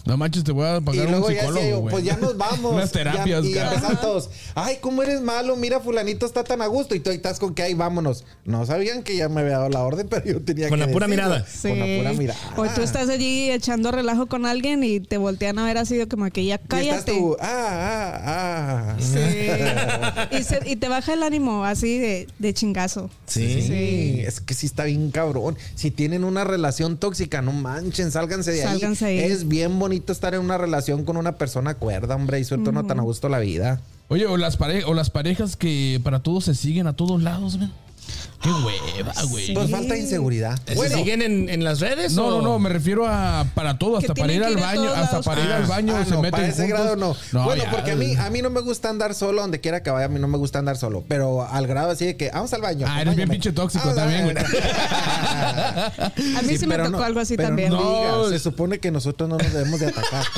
No manches, te voy a y pagar un luego ya psicólogo. yo, güey. pues ya nos [LAUGHS] vamos. Unas terapias, Ya- y todos, ay, ¿cómo eres malo? Mira, fulanito está tan a gusto. Y tú ahí estás con que, ay, vámonos. No sabían que ya me había dado la orden, pero yo tenía Con que la pura decirlo. mirada. Sí. Con la pura mirada. O tú estás allí echando relajo con alguien y te voltean a ver así de como que ya Y estás cállate. tú, ah, ah, ah. Sí. [LAUGHS] y, se- y te baja el ánimo así de, de chingazo. Sí. Sí, es que sí está bien cabrón. Si tienen una relación tóxica, no manchen, sálganse de Sálganse ahí. ahí. Es bien bonito estar en una relación con una persona cuerda, hombre, y suelto no tan a gusto la vida. Oye, o las, pare- o las parejas que para todos se siguen a todos lados, man. Qué hueva, güey. Pues falta inseguridad. ¿Se siguen en, en las redes? No, o- no, no, me refiero a para todo, hasta para ir al que ir a baño, hasta lados. para ir al baño Ah, se no, meten para ese juntos. grado no. bueno, ya. porque a mí, a mí no me gusta andar solo donde quiera que vaya, a mí no me gusta andar solo. Pero al grado así de que vamos al baño. Ah, eres bien pinche tóxico Vamos al también, baño. [LAUGHS] A mí sí, me tocó no- algo así pero también. No, se supone que nosotros no nos debemos de atacar. [LAUGHS]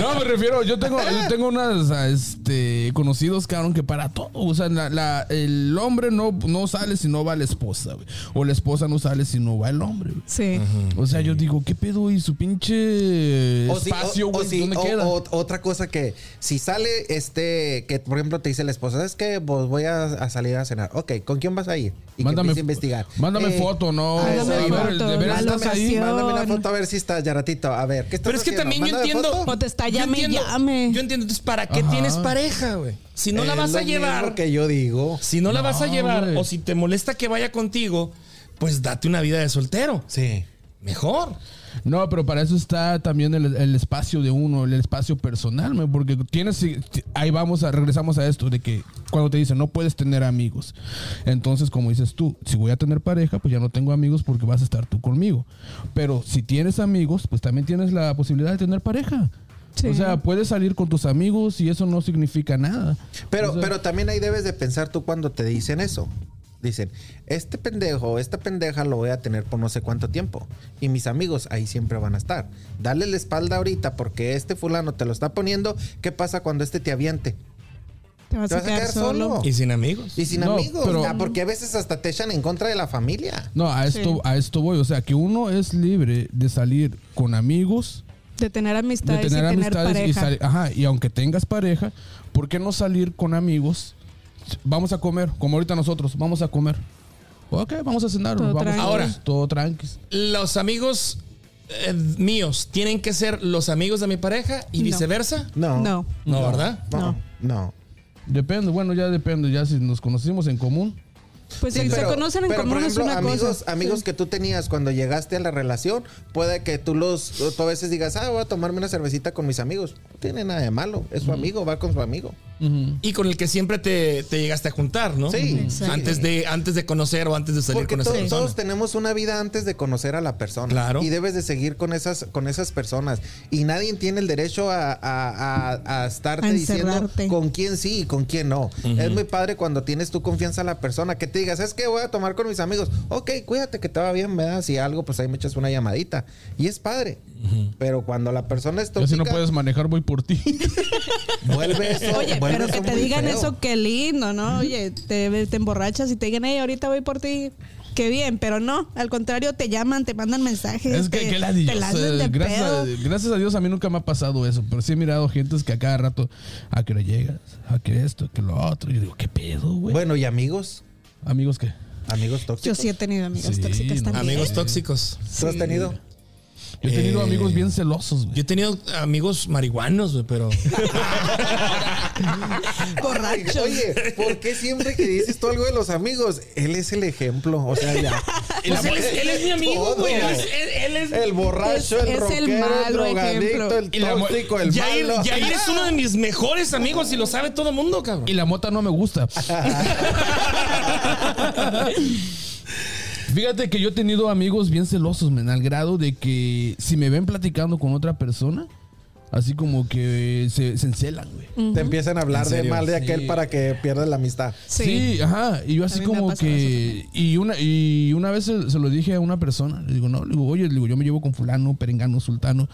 No, me refiero, yo tengo, yo tengo unas este, conocidos, cabrón, que para todo. O sea, la- la- el hombre no, no sale si no va la esposa, güey. O la esposa no sale si no va el hombre, güey. Sí. O sea, yo digo, ¿qué pedo? ¿Y su pinche O espacio, güey? si- ¿Dónde o- queda? o- otra cosa que si sale este, que por ejemplo te dice la esposa, es que vos voy a, a salir a cenar. Ok, ¿con quién vas a ir? Y mándame, que a investigar. Mándame Eh, foto, ¿no? eso Mándame ver, foto, ¿de estás ahí? Mándame una foto a ver si estás yaratito. A ver, ¿qué estás Pero es que haciendo? también yo entiendo. foto. O te está Yo llame y entiendo- llame. Yo entiendo. Entonces, ¿para qué Ajá. tienes pareja, güey? Si no la vas a lo llevar. que yo digo. Si no la vas a llevar o si te molesta que vaya contigo, pues date una vida de soltero. Sí. Mejor. No, pero para eso está también el, el espacio de uno, el espacio personal, man, porque tienes, ahí vamos a, regresamos a esto, de que cuando te dicen no puedes tener amigos, entonces como dices tú, si voy a tener pareja, pues ya no tengo amigos porque vas a estar tú conmigo, pero si tienes amigos, pues también tienes la posibilidad de tener pareja. Sí. O sea, puedes salir con tus amigos y eso no significa nada. Pero, O sea, pero también ahí debes de pensar tú cuando te dicen eso. Dicen, este pendejo o esta pendeja lo voy a tener por no sé cuánto tiempo. Y mis amigos ahí siempre van a estar. Dale la espalda ahorita porque este fulano te lo está poniendo. ¿Qué pasa cuando este te aviente? Te vas, Te a quedar, solo. Y sin amigos. Y sin No, amigos. pero- Ah, porque a veces hasta te echan en contra de la familia. No, a esto, Sí. a esto voy. O sea, que uno es libre de salir con amigos, De tener de amistades tener y tener amistades y pareja. salir. Ajá, y aunque tengas pareja, ¿por qué no salir con amigos? Vamos a comer, como ahorita nosotros, vamos a comer. Ok, vamos a cenar. Todo vamos tranqui. Ahora. todo tranqui. Los amigos eh, míos tienen que ser los amigos de mi pareja y No. viceversa. No. No. No, ¿verdad? No. No. Depende, bueno, ya depende, ya si nos conocimos en común. Pues Sí, si pero- se conocen en pero, común por ejemplo, es una amigos, cosa. amigos Sí. que tú tenías cuando llegaste a la relación, puede que tú los tú a veces digas, ah, voy a tomarme una cervecita con mis amigos. No tiene nada de malo, es su amigo, va con su amigo. Ujú. Y con el que siempre te, te llegaste a juntar, ¿no? Sí, Exacto. Antes de, antes de conocer o antes de salir Porque con esa to- persona. todos tenemos una vida antes de conocer a la persona. Claro. Y debes de seguir con esas, con esas personas. Y nadie tiene el derecho a, a- a- a estarte A diciendo con quién sí y con quién no. Es muy padre cuando tienes tu confianza a la persona que te digas, es que voy a tomar con mis amigos. Ok, cuídate que te va bien, ¿verdad? Si algo, pues ahí me echas una llamadita. Y es padre. Pero cuando la persona es Ya si tóxica, no puedes manejar, voy por ti. [LAUGHS] vuelve eso. Oye, vuelve pero que te digan feo. eso, qué lindo, ¿no? Oye, te, te emborrachas y te digan, hey, ahorita voy por ti. Qué bien, pero no, al contrario, te llaman, te mandan mensajes. es que te, qué ladillo. te hacen de gracias, a, gracias a Dios a mí nunca me ha pasado eso, pero sí he mirado gentes que a cada rato, a que hora llegas, a que esto, que lo otro. Y yo digo, ¿qué pedo, güey? Bueno, ¿y amigos? Amigos, ¿qué? Amigos Yo tóxicos. sí he tenido amigas Sí, tóxicas no. también. Amigos tóxicos. ¿Tú has tenido? Yo he tenido Eh, amigos bien celosos, güey. Yo he tenido amigos marihuanos, güey, pero. [LAUGHS] Borrachos. Oye, ¿por qué siempre que dices tú algo de los amigos? Él es el ejemplo. O sea, ya. Pues él, es, él es mi amigo, Todo. güey. Él, es- él- él es. El borracho, Es- el es el rockero, el, malo drogadicto, ejemplo. el tóxico, el Yair, malo. Yair es uno de mis mejores amigos y lo sabe todo el mundo, cabrón. Y la mota no me gusta. [LAUGHS] [LAUGHS] Fíjate que yo he tenido amigos bien celosos, men, al grado de que si me ven platicando con otra persona, así como que se, se encelan, güey. Te empiezan a hablar ¿En de mal de Sí. aquel para que pierdas la amistad. Sí. Sí, ajá. Y yo así como que. Y una, y una vez se, se lo dije a una persona. Le digo, no, le digo, oye, le digo, yo me llevo con fulano, perengano, sultano.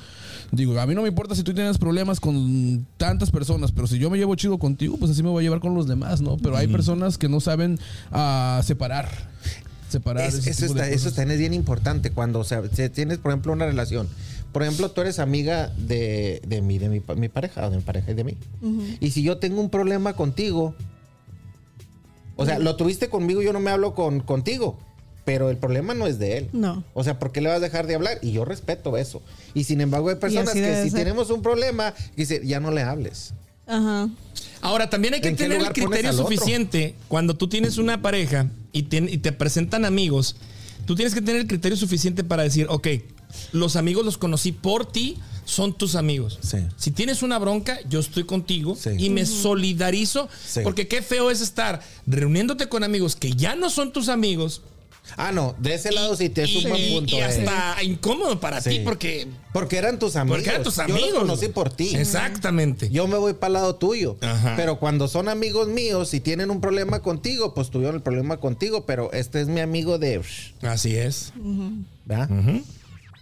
Digo, a mí no me importa si tú tienes problemas con tantas personas, pero si yo me llevo chido contigo, pues así me voy a llevar con los demás, ¿no? Pero hay personas que no saben ah, separar. Separar. Es- ese eso, tipo de está, eso también es bien importante cuando o sea, si tienes, por ejemplo, una relación. Por ejemplo, tú eres amiga de, de mí, de mi, pa- mi pareja, o de mi pareja y de mí. Y si yo tengo un problema contigo, o sea, lo tuviste conmigo, yo no me hablo con, contigo, pero el problema no es de él. No. O sea, ¿por qué le vas a dejar de hablar? Y yo respeto eso. Y sin embargo, hay personas que si ser. tenemos un problema, dice, ya no le hables. Ajá. Ahora, también hay que ¿En qué tener el criterio suficiente cuando tú tienes una pareja y, te presentan amigos. Tú tienes que tener el criterio suficiente para decir, ok, los amigos los conocí por ti, son tus amigos. Sí. Si tienes una bronca, yo estoy contigo Sí. y me solidarizo. Sí. Porque qué feo es estar reuniéndote con amigos que ya no son tus amigos. Ah, no, de ese lado sí te es un buen punto. y eh. hasta incómodo para Sí. ti porque, Porque eran tus amigos. porque eran tus Yo amigos. los conocí por ti. Exactamente. Yo me voy para el lado tuyo. Ajá. Pero cuando son amigos míos y tienen un problema contigo, pues tuvieron el problema contigo, pero este es mi amigo de... Así es. ¿Verdad?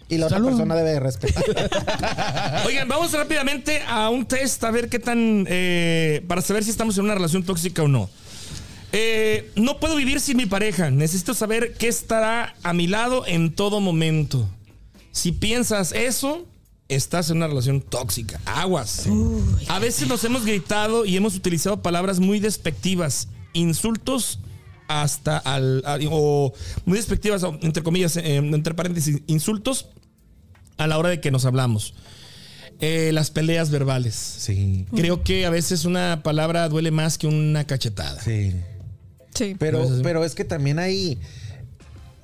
Y la otra Salud. persona debe de respetar. [LAUGHS] Oigan, vamos rápidamente a un test a ver qué tan. eh, para saber si estamos en una relación tóxica o no. Eh, no puedo vivir sin mi pareja. Necesito saber qué estará a mi lado en todo momento. Si piensas eso, estás en una relación tóxica. Aguas. A veces nos hemos gritado y hemos utilizado palabras muy despectivas, insultos hasta al. a- o muy despectivas, entre comillas, eh, entre paréntesis, insultos a la hora de que nos hablamos. Eh, las peleas verbales. Sí, Creo que a veces una palabra duele más que una cachetada. sí. Sí. Pero, No, sí. pero es que también ahí...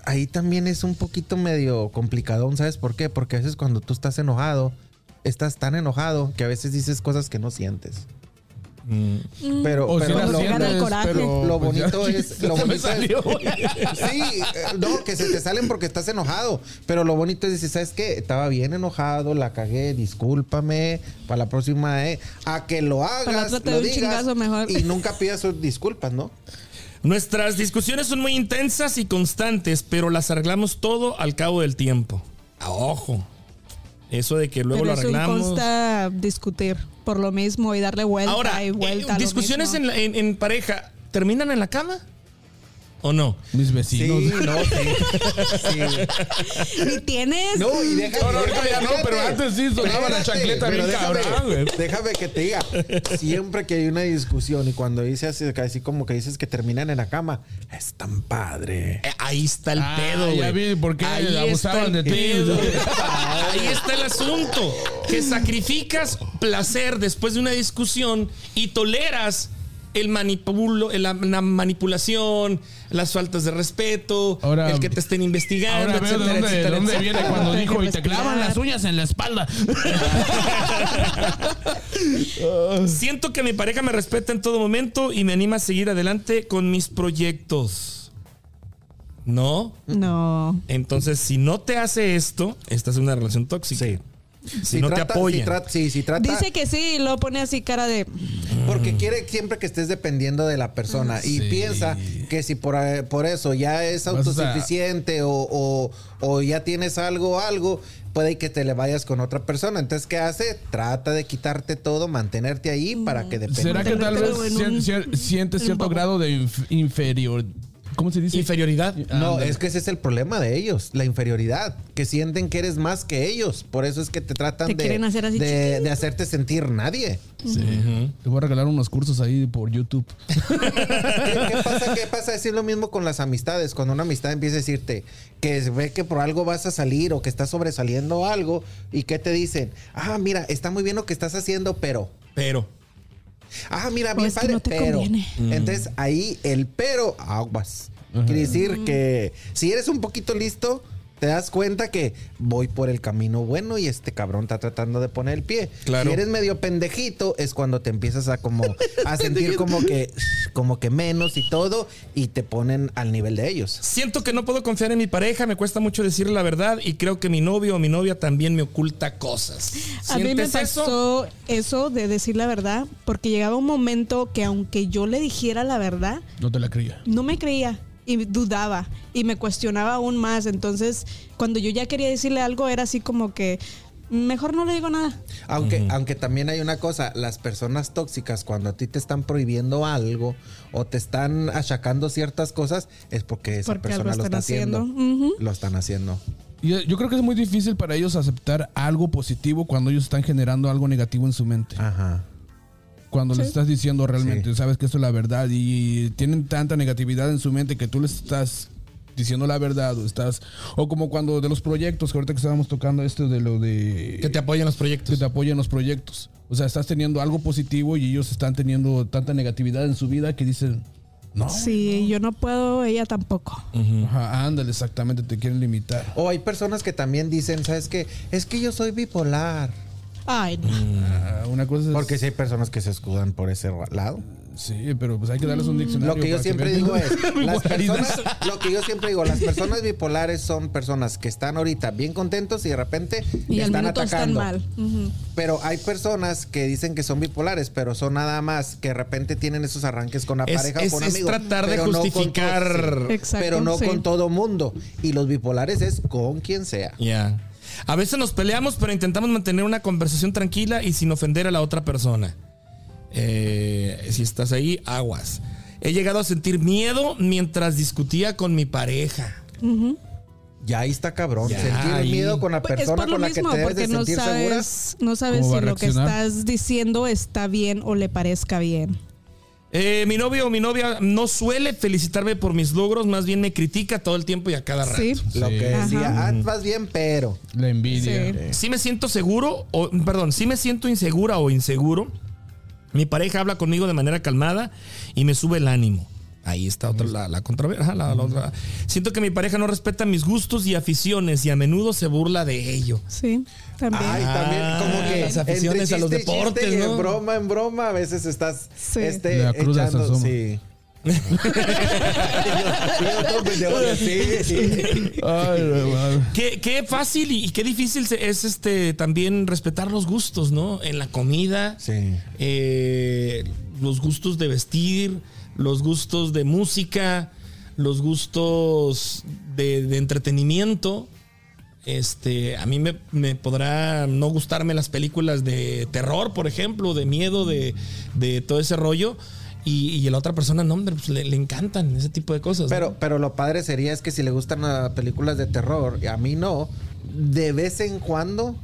Ahí también es un poquito medio complicado, ¿sabes por qué? Porque a veces cuando tú estás enojado, estás tan enojado que a veces dices cosas que no sientes. Pero, O si pero la lo, pero lo pues, ya- bonito [LAUGHS] es. Lo bonito es-. [LAUGHS] Sí, eh, no, que se te salen porque estás enojado. Pero lo bonito es decir, ¿sabes qué? Estaba bien enojado, la cagué, discúlpame. Para la próxima, eh. A que lo hagas. Lo digas, chingazo mejor. Y nunca pidas sus disculpas, ¿no? Nuestras discusiones son muy intensas y constantes, pero las arreglamos todo al cabo del tiempo. Ah, Ojo. Eso de que luego Pero lo eso arreglamos. consta discutir por lo mismo y darle vuelta Ahora, y eh, lo discusiones mismo. en, la- en- en pareja, ¿terminan en la cama? ¿O no? Mis Sí, vecinos. no, sí. sí. Ni tienes. No, y deja, No, no, déjame, ahorita ya no, pero antes sí sonaba la chancleta bien déjame, cabrón. Déjame que te diga, siempre que hay una discusión y cuando dices así, como que dices que terminan en la cama, es tan padre. Eh, Ahí está el Ah, pedo, ya güey. vi por qué Ahí abusaban de ti. [LAUGHS] Ahí está el asunto. Que sacrificas placer después de una discusión y toleras el manipulo, la, la manipulación, las faltas de respeto, Ahora- el que te estén investigando, Ahora veo de etcétera, dónde, de etcétera, dónde etcétera. viene cuando dijo y te respirar". clavan las uñas en la espalda. [LAUGHS] Siento que mi pareja me respeta en todo momento y me anima a seguir adelante con mis proyectos. ¿No? No. Entonces, si no te hace esto, esta es una relación tóxica. Sí. Si, no te trata- apoya. Si trata, sí, si trata, Dice que sí y luego pone así cara de. porque quiere siempre que estés dependiendo de la persona y Sí. piensa que si por, eh, por eso ya es a- autosuficiente o, o- o ya tienes algo algo, puede que te le vayas con otra persona. Entonces, ¿qué hace? Trata de quitarte todo, mantenerte ahí para que dependas. ¿Será que tal vez sientes cierto grado de inf- inferior? ¿Cómo se dice? Inferioridad. No, es que ese es el problema de ellos, la inferioridad, que sienten que eres más que ellos. Por eso es que te tratan Te de, quieren hacer así de, hacerte sentir nadie. Sí. Te voy a regalar unos cursos ahí por YouTube. [LAUGHS] ¿Qué, qué pasa? ¿Qué pasa? Es lo mismo con las amistades. Cuando una amistad empieza a decirte que ve que por algo vas a salir o que estás sobresaliendo algo y que te dicen, ah, mira, está muy bien lo que estás haciendo, pero... Pero. Ah, mira, O bien es que padre, no pero. conviene. Entonces ahí el pero aguas. Quiere decir que si eres un poquito listo, te das cuenta que voy por el camino bueno y este cabrón está tratando de poner el pie. Claro. Si eres medio pendejito, es cuando te empiezas a como [LAUGHS] a sentir como que como que menos y todo y te ponen al nivel de ellos. Siento que no puedo confiar en mi pareja, me cuesta mucho decirle la verdad y creo que mi novio o mi novia también me oculta cosas. A mí me ¿Sientes eso? pasó eso de decir la verdad, porque llegaba un momento que aunque yo le dijera la verdad, No te la creía. no me creía y dudaba y me cuestionaba aún más. Entonces, cuando yo ya quería decirle algo, era así como que mejor no le digo nada. Aunque, aunque también hay una cosa, las personas tóxicas cuando a ti te están prohibiendo algo o te están achacando ciertas cosas, es porque esa Porque persona lo está están haciendo. Lo están haciendo. Y eh, yo creo que es muy difícil para ellos aceptar algo positivo cuando ellos están generando algo negativo en su mente. Ajá. Cuando les estás diciendo realmente, Sí. sabes que esto es la verdad y tienen tanta negatividad en su mente que tú les estás diciendo la verdad o estás o como cuando de los proyectos que ahorita que estábamos tocando esto de lo de Que te apoyen los que proyectos. te apoyen los proyectos. O sea, estás teniendo algo positivo y ellos están teniendo tanta negatividad en su vida que dicen, no. Sí, yo no puedo, ella tampoco. Ajá, ándale, exactamente, te quieren limitar. O hay personas que también dicen, ¿sabes qué? Es que yo soy bipolar. Ay, no. Ah, una cosa es. Porque sí hay personas que se escudan por ese lado. Sí, pero pues hay que darles un diccionario. Lo que yo siempre digo es, [LAUGHS] las personas, lo que yo siempre digo, las personas bipolares son personas que están ahorita bien contentos y de repente Y están minuto están atacando. mal. Pero hay personas que dicen que son bipolares, pero son nada más que de repente tienen esos arranques con la Es- pareja es- o con es amigos. tratar de pero no con justificar- sí. Exacto, pero no sí. con todo mundo. Y los bipolares es con quien sea. Ya. A veces nos peleamos, pero intentamos mantener una conversación tranquila y sin ofender a la otra persona. Eh, si estás ahí, aguas. He llegado a sentir miedo mientras discutía con mi pareja. Ya ahí está cabrón. Ya, Sentir ahí. miedo con la Pues es persona por lo con la que te debes de porque no sentir segura. sabes, no sabes ¿Cómo va si lo que estás diciendo está bien o le parezca bien. Eh, mi novio o mi novia no suele felicitarme por mis logros, más bien me critica todo el tiempo y a cada rato. Sí. Lo que decía, ah, vas bien, pero. La envidia. Sí. Sí me siento seguro, o perdón, sí me siento insegura o inseguro. Mi pareja habla conmigo de manera calmada y me sube el ánimo. Ahí está otra, la, la controversia. La- la otra. Siento que mi pareja no respeta mis gustos y aficiones y a menudo se burla de ello. Sí, también. Ay, también como que las aficiones entre a los chiste chiste deportes, y ¿no? En broma, en broma, a veces estás Sí. este, La cruda echando, sí. Qué, qué fácil y, y qué difícil es este también respetar los gustos, ¿no? En la comida, Sí. eh, los gustos de vestir, los gustos de música, los gustos de, entretenimiento. Este, a mí me, podrá no gustarme las películas de terror, por ejemplo, de miedo, de, de todo ese rollo. Y, y a la otra persona, no, hombre, pues le, le encantan ese tipo de cosas. Pero, pero lo padre sería es que si le gustan las películas de terror, y a mí no, de vez en cuando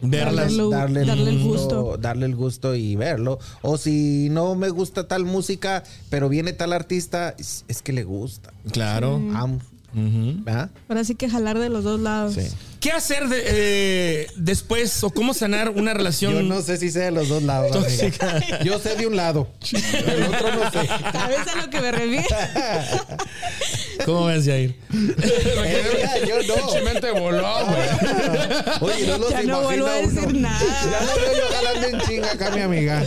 verlas. Darle- darle el gusto. darle el gusto y verlo. O si no me gusta tal música, pero viene tal artista, es, es que le gusta. Claro. Am- Ujú. ¿verdad? Ahora sí que jalar de los dos lados. Sí. ¿Qué hacer de- eh, después o cómo sanar una relación? Yo no sé si sé de los dos lados. Tóxica. Yo sé de un lado. [LAUGHS] El otro no sé. ¿Sabes a lo que me refiero? [LAUGHS] ¿Cómo ves, Jair? [LAUGHS] Yo no. Mente voló, güey. Oye, no los Ya no vuelvo a decir uno. nada. Ya lo veo yo jalando en chinga acá, mi amiga.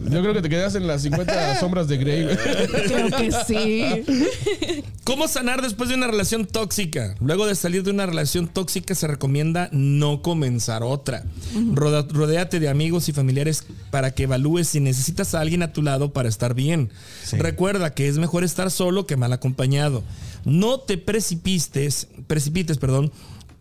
Yo creo que te quedas en las 50 sombras de Grey. güey. Creo que sí. ¿Cómo sanar después de una relación tóxica? Luego de salir de una relación tóxica se recomienda no comenzar otra. Rodéate de amigos y familiares para que evalúes si necesitas a alguien a tu lado para estar bien. Sí. Recuerda que es mejor estar solo que mal acompañado. No te precipites, precipites, perdón,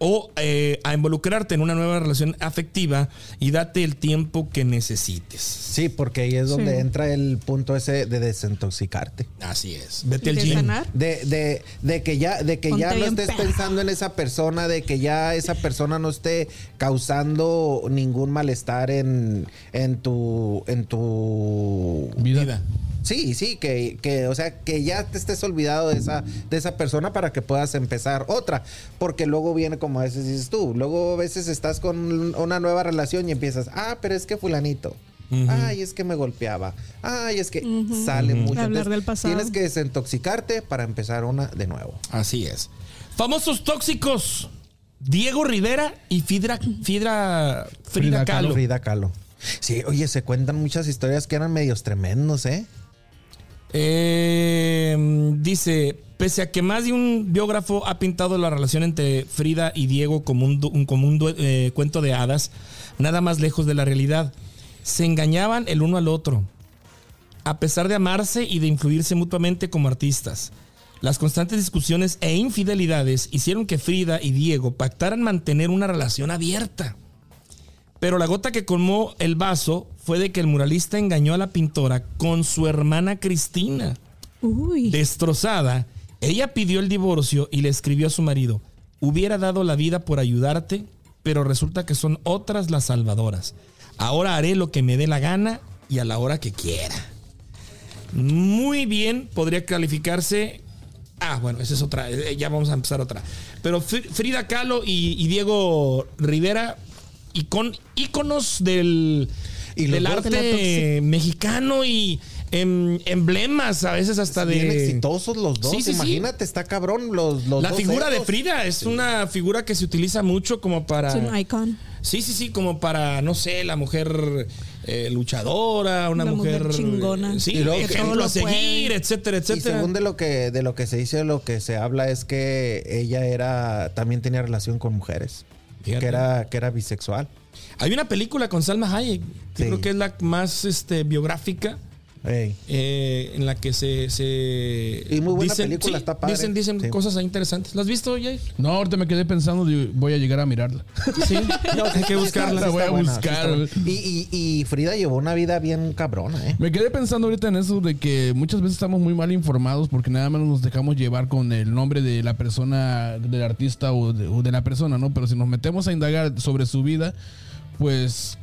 o eh, a involucrarte en una nueva relación afectiva y date el tiempo que necesites. Sí, porque ahí es donde Sí. entra el punto ese de desintoxicarte. Así es. Vete ¿Y al de gym. De, de, de que ya, de que Ponte ya no estés perra. pensando en esa persona, de que ya esa persona no esté causando ningún malestar en, en tu, en tu Vida. Vida. Sí, sí, que, que, o sea, que ya te estés olvidado de esa, de esa persona para que puedas empezar otra. Porque luego viene, como a veces dices tú, luego a veces estás con una nueva relación y empiezas, ah, pero es que fulanito. Ay, es que me golpeaba. Ay, es que sale mucho. Hablar del pasado. Tienes que desintoxicarte para empezar una de nuevo. Así es. Famosos tóxicos. Diego Rivera y Fidra, Fidra, Frida, Frida Kahlo. Kahlo. Frida Kahlo. Sí, oye, se cuentan muchas historias que eran medios tremendos, ¿eh? Eh, dice, pese a que más de un biógrafo ha pintado la relación entre Frida y Diego como un, un- como un eh, cuento de hadas, nada más lejos de la realidad. Se engañaban el uno al otro, a pesar de amarse y de influirse mutuamente como artistas. Las constantes discusiones e infidelidades hicieron que Frida y Diego pactaran mantener una relación abierta. Pero la gota que colmó el vaso fue de que el muralista engañó a la pintora con su hermana Cristina. Uy. Destrozada, ella pidió el divorcio y le escribió a su marido, hubiera dado la vida por ayudarte, pero resulta que son otras las salvadoras. Ahora haré lo que me dé la gana y a la hora que quiera. Muy bien, podría calificarse. Ah, bueno, esa es otra. eh, Ya vamos a empezar otra. Pero Fr- Frida Kahlo y, y Diego Rivera, icon, íconos del, Y del arte de mexicano y em, emblemas a veces hasta de. Bien exitosos los dos. Sí, sí, sí. Imagínate, está cabrón los, los La dos figura de. Frida es una figura que se utiliza mucho como para. Es un icon. Sí, sí, sí, como para, no sé, la mujer eh, luchadora, una La mujer mujer, chingona. Sí, Y luego que ejemplo todo a puede. seguir, etcétera, Y etcétera. según de lo que de lo que se dice, lo que se habla es que ella era también tenía relación con mujeres, Fíjate. que era que era bisexual. Hay una película con Salma Hayek, que Sí. creo que es la más este, biográfica. Eh, en la que se, se Y muy buena película, está padre. dicen dicen Sí. cosas ahí interesantes ¿la has visto Jay? No, ahorita me quedé pensando, voy a llegar a mirarla. sí hay que buscarla La voy a buena, buscar. Y, y, y Frida llevó una vida bien cabrona, ¿eh? Me quedé pensando ahorita en eso de que muchas veces estamos muy mal informados porque nada más nos dejamos llevar con el nombre de la persona, del artista o de, o de la persona, ¿no? Pero si nos metemos a indagar sobre su vida, pues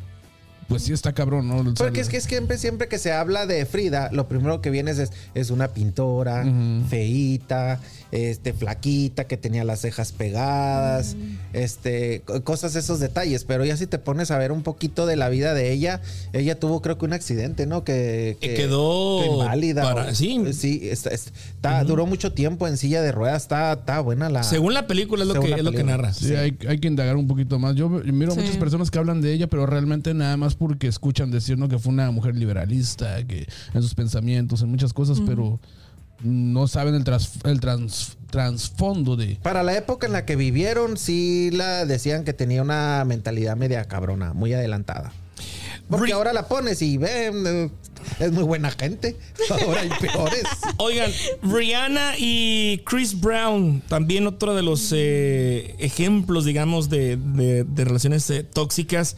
pues sí está cabrón, ¿no? O sea, Porque es que siempre, siempre que se habla de Frida, lo primero que viene es, es una pintora, feíta, este, flaquita, que tenía las cejas pegadas, este, co- cosas, esos detalles. Pero ya si te pones a ver un poquito de la vida de ella, ella tuvo creo que un accidente, ¿no? Que, Que que quedó que inválida. para- o- sí. sí, está- está- duró mucho tiempo en silla de ruedas, está, está buena la... Según la película es lo que, es lo que narra. Sí, Hay, hay que indagar un poquito más. Yo miro a Sí. muchas personas que hablan de ella, pero realmente nada más porque escuchan decir ¿no? que fue una mujer liberalista, que en sus pensamientos, en muchas cosas, pero no saben el, tras- el trans- trasfondo de... Para la época en la que vivieron, sí la decían que tenía una mentalidad media cabrona, muy adelantada. Porque ahora la pones y ven, eh, es muy buena gente. [LAUGHS] Ahora hay peores. Oigan, Rihanna y Chris Brown, también otro de los eh, ejemplos, digamos, de, de- de relaciones eh, tóxicas,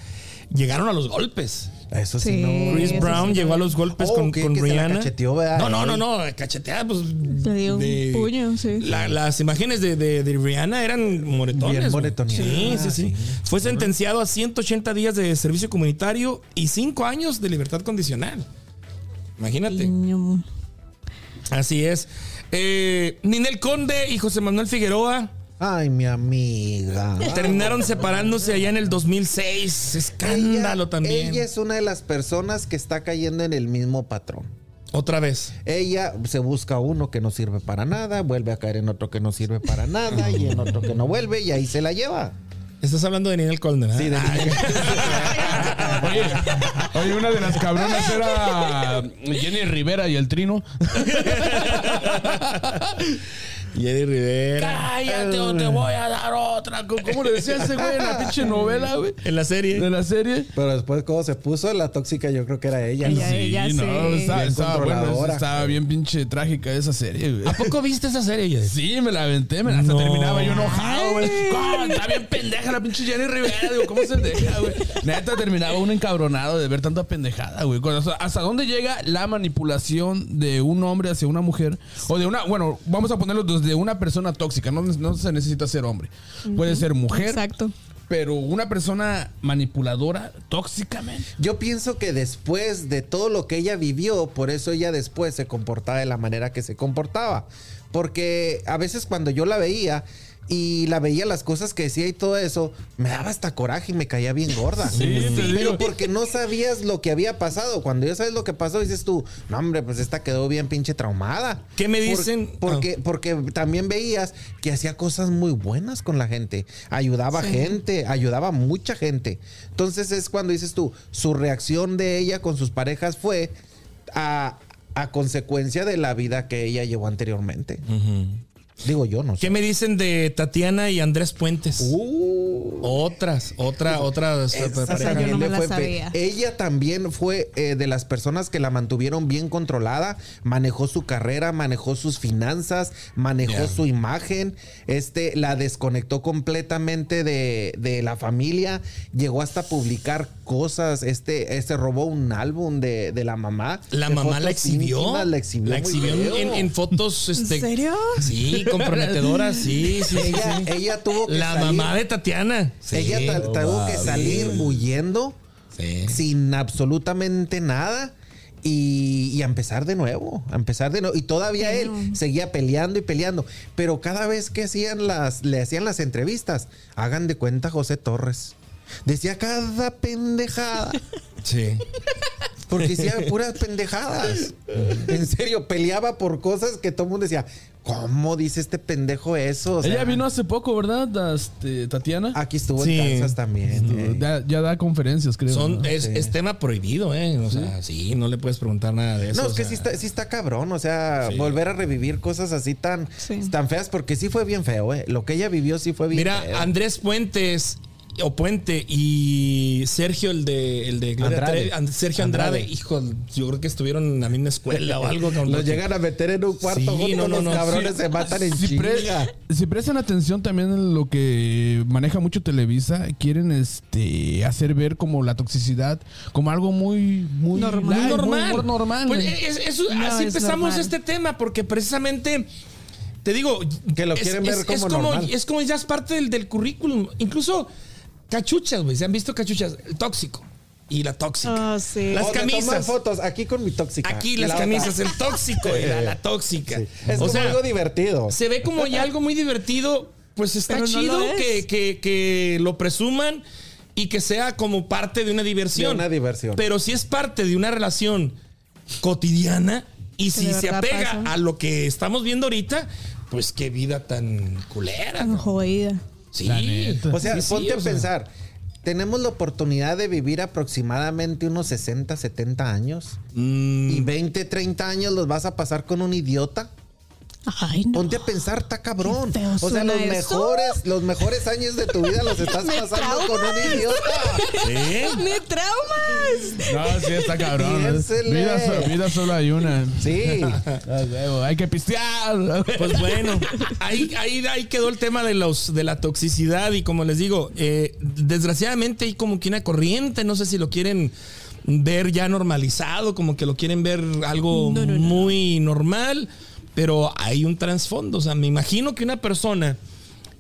llegaron a los golpes. Eso sí, Sí. no. Chris eso Brown sí llegó a los golpes Oh, con, que- con que se la Rihanna. no, no, no, no, cacheteada, pues. Le dio un puño, sí. la- las imágenes de, de- de Rihanna eran moretones. Bien sí, sí, sí. Fue sentenciado a 180 días de servicio comunitario y 5 años de libertad condicional. Imagínate. Niño. Así es. Eh, Ninel Conde y José Manuel Figueroa Ay, mi amiga. terminaron separándose allá en el 2006. Escándalo Ella- también. Ella es una de las personas que está cayendo en el mismo patrón. Otra vez. Ella se busca uno que no sirve para nada, vuelve a caer en otro que no sirve para nada y en otro que no vuelve y ahí se la lleva. Estás hablando de Ninel Conde, ¿verdad? Sí, de Ah, [LAUGHS] Oye, oye, una de las cabronas era Jenny Rivera y el Trino. [LAUGHS] Jenny Rivera. Cállate o te voy a dar otra. ¿Cómo le decía ese güey en la pinche novela, güey? En la serie. De la serie. Pero después, ¿cómo se puso? La tóxica, yo creo que era ella. ¿no? Ella, ella, no, sí. estaba, Bien estaba, bueno, estaba bien pinche trágica esa serie, güey. ¿A poco viste esa serie? Sí, me la aventé, me la hasta No. terminaba yo enojado, güey. Ah, Está bien pendeja la pinche Jenny Rivera, digo, ¿cómo se deja, güey? Neta terminaba uno encabronado de ver tanta pendejada, güey. ¿Hasta dónde llega la manipulación de un hombre hacia una mujer? O de una, bueno, vamos a ponerlo desde una persona tóxica, no, no se necesita ser hombre. Puede ser mujer, Exacto. pero una persona manipuladora, tóxicamente. Yo pienso que después de todo lo que ella vivió, por eso ella después se comportaba de la manera que se comportaba. Porque a veces cuando yo la veía y la veía las cosas que decía y todo eso, me daba hasta coraje y me caía bien gorda. Sí, te Pero porque no sabías lo que había pasado. Cuando ya sabes lo que pasó, dices tú, no hombre, pues esta quedó bien pinche traumada. ¿Qué me Por- dicen? porque, porque también veías que hacía cosas muy buenas con la gente. Ayudaba a Sí. gente, ayudaba a mucha gente. Entonces es cuando dices tú, su reacción de ella con sus parejas fue a, a consecuencia de la vida que ella llevó anteriormente. Digo yo, no sé. ¿Qué me dicen de Tatiana y Andrés Puentes? Uh, Otras, otra, no fue pe- Ella también fue eh, de las personas que la mantuvieron bien controlada, manejó su carrera, manejó sus finanzas, manejó su imagen, este, la desconectó completamente de, de la familia, llegó hasta publicar cosas, este, este robó un álbum de, de la mamá. La mamá la exhibió. íntimas, la exhibió. La muy exhibió en, en- en fotos. ¿En Este, serio? Sí, comprometedoras, [LAUGHS] sí, sí, sí. Ella, sí. ella tuvo que La salir- mamá de Tatiana. Sí. Ella ta- tuvo que salir huyendo Sí. sin absolutamente nada. Y, y a empezar de nuevo, a empezar de nuevo. Y todavía él seguía peleando y peleando. Pero cada vez que hacían las, le hacían las entrevistas, hagan de cuenta José Torres. Decía cada pendejada. Sí. [LAUGHS] Porque decía puras pendejadas. [LAUGHS] En serio, peleaba por cosas que todo el mundo decía, ¿cómo dice este pendejo eso? O sea, Ella vino hace poco, ¿verdad? Este, Tatiana. Aquí estuvo Sí. en Kansas también. eh. Ya, ya da conferencias, creo. Son, ¿no? es, Sí. es tema prohibido, ¿eh? O sea, sí, no le puedes preguntar nada de eso. No, es que sea. sí está, sí está cabrón, o sea, Sí. volver a revivir cosas así tan, Sí. tan feas, porque sí fue bien feo, ¿eh? Lo que ella vivió sí fue bien Mira, feo. Andrés Puentes o Puente y Sergio, el de, el de Gloria Andrade. Trevi, And- Sergio Andrade, Andrade. hijo, yo creo que estuvieron en la misma escuela o algo. cabrón, Los llegan a meter en un cuarto Sí, juntos, no, no, los no. cabrones Sí. se matan en si, pre- chinga. si prestan atención también en lo que maneja mucho Televisa, quieren este hacer ver como la toxicidad como algo muy muy Normal. Muy light, normal. muy normal. Pues es- No, así es empezamos normal. este tema, porque precisamente, te digo, Que lo es, quieren ver es- como es como, normal. es como ya es parte del, del currículum. Incluso cachuchas, güey. Se han visto cachuchas. El tóxico. y la tóxica. Oh, sí. Las O camisas. toman fotos aquí con mi tóxica. Aquí las la otra. camisas, el tóxico y la, la [LAUGHS] tóxica. Sí. Es o como sea, algo divertido. se ve como ya algo muy divertido. Pues está Pero no chido es. que, que- que lo presuman y que sea como parte de una diversión. De una diversión. Pero si es parte de una relación cotidiana y si se apega pasa. a lo que estamos viendo ahorita, pues qué vida tan culera. Tan ¿no? jodida. Sí. O sea, Sí, sí, ponte o a sea. pensar. Tenemos la oportunidad de vivir aproximadamente unos 60, 70 años. Mm, Y 20, 30 años los vas a pasar con un idiota. Ay, no. Ponte a pensar, está cabrón. O sea, los eso. mejores, los mejores años de tu vida los estás [LAUGHS] pasando con un traumas. idiota. ¿sí? [LAUGHS] ¡Me traumas! No, sí, está cabrón. Vida, vida solo hay una. Sí. [LAUGHS] Huevo, Hay que pistear. Pues bueno, ahí, ahí, ahí quedó el tema de los de la toxicidad y como les digo, eh, desgraciadamente hay como que una corriente, no sé si lo quieren ver ya normalizado, como que lo quieren ver algo No, no, no. muy normal, pero hay un trasfondo, o sea, me imagino que una persona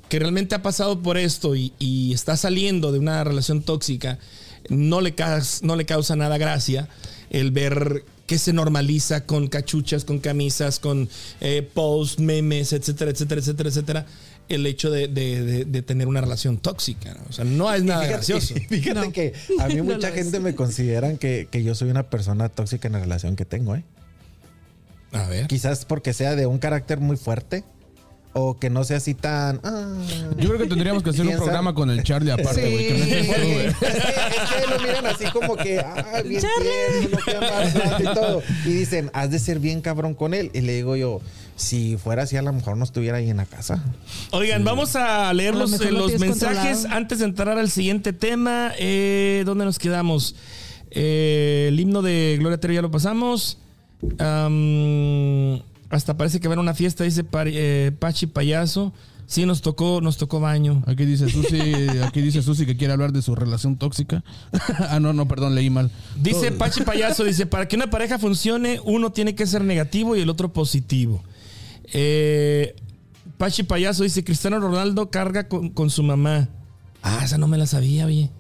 que realmente ha pasado por esto y, y está saliendo de una relación tóxica, no le, no le causa nada gracia el ver que se normaliza con cachuchas, con camisas, con eh, posts, memes, etcétera, etcétera, etcétera, etcétera, el hecho de, de- de- de tener una relación tóxica. ¿no? O sea, no es nada Fíjate- gracioso. [LAUGHS] Fíjate No. que a mí [LAUGHS] No mucha gente es. me consideran que, que yo soy una persona tóxica en la relación que tengo, ¿eh? A ver. Quizás porque sea de un carácter muy fuerte o que no sea así tan... ah. Yo creo que tendríamos que hacer un programa con el Charlie aparte, Sí. güey. que no Porque [LAUGHS] es, que, es que lo miran así como que, ah, bien Charlie. tierno, que ama tanto y todo. Y dicen, has de ser bien cabrón con él. Y le digo yo, si fuera así, a lo mejor no estuviera ahí en la casa. Oigan, vamos a leer A lo eh, lo los mensajes controlado. antes de entrar al siguiente tema. Eh, ¿Dónde nos quedamos? Eh, el himno de Gloria Trevi ya lo pasamos. Hasta parece que va a una fiesta, dice eh, Pachi Payaso. Sí, nos tocó, nos tocó baño. Aquí dice Susi, [LAUGHS] aquí dice Susi que quiere hablar de su relación tóxica. [LAUGHS] ah, no, no, perdón, leí mal. Dice Todo- Pachi Payaso, dice, para que una pareja funcione, uno tiene que ser negativo y el otro positivo. Eh, Pachi Payaso dice, Cristiano Ronaldo carga con, con su mamá. Ah, esa no me la sabía, oye.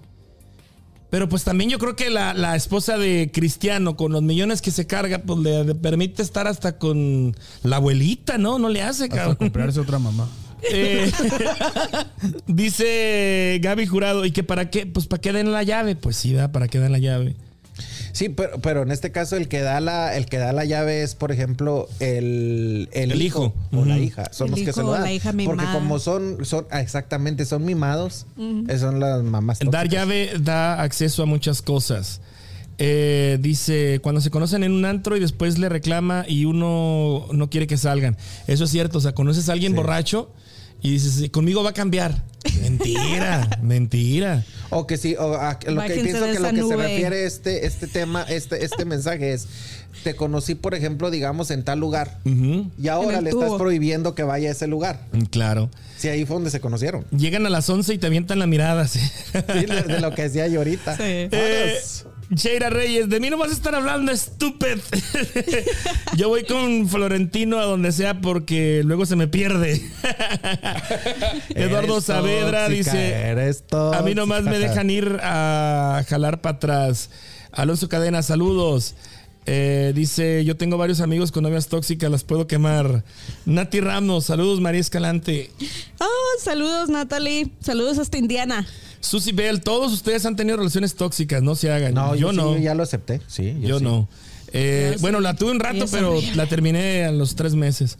Pero pues también yo creo que la, la esposa de Cristiano, con los millones que se carga, pues le, le permite estar hasta con la abuelita, ¿no? No le hace, hasta cabrón. comprarse otra mamá. [LAUGHS] Eh, [LAUGHS] dice Gaby Jurado, ¿y que para qué? Pues para que den la llave. Pues sí, ¿verdad? Para que den la llave. Sí, pero, pero en este caso el que da la, el que da la llave es, por ejemplo, el, el, El hijo, hijo. o la hija. Son El los que se lo o dan. la hija Porque como son, son ah, exactamente, son mimados, eh, son las mamás. Dar tóxicas. llave da acceso a muchas cosas. Eh, dice, cuando se conocen en un antro y después le reclama y uno no quiere que salgan. Eso es cierto, o sea, conoces a alguien borracho y dices, "Sí, conmigo va a cambiar. Mentira, [LAUGHS] mentira. O que sí, o a- lo que pienso que lo que se refiere este, este tema, este, este mensaje es, te conocí, por ejemplo, digamos, en tal lugar. Y ahora le estás prohibiendo que vaya a ese lugar. Claro. Si ahí fue donde se conocieron. Llegan a las 11 y te avientan la mirada. sí. Sí, de, de lo que decía yo ahorita. Sí. Eh, Sheira Reyes, de mí no vas a estar hablando, estúpido. [LAUGHS] Yo voy con Florentino a donde sea porque luego se me pierde. [LAUGHS] Eduardo Eres Saavedra tóxica, dice: A mí nomás me dejan ir a jalar para atrás. Alonso Cadena, saludos. Eh, dice, yo tengo varios amigos con novias tóxicas, las puedo quemar. Nati Ramos, saludos María Escalante. Oh, saludos, Natalie. Saludos hasta Indiana. Susy Bell, todos ustedes han tenido relaciones tóxicas, no se hagan. No, yo, yo, no. ya lo acepté. Sí, yo, Yo sí. no. Eh, Yo bueno, sí. la tuve un rato, pero la terminé a los tres meses.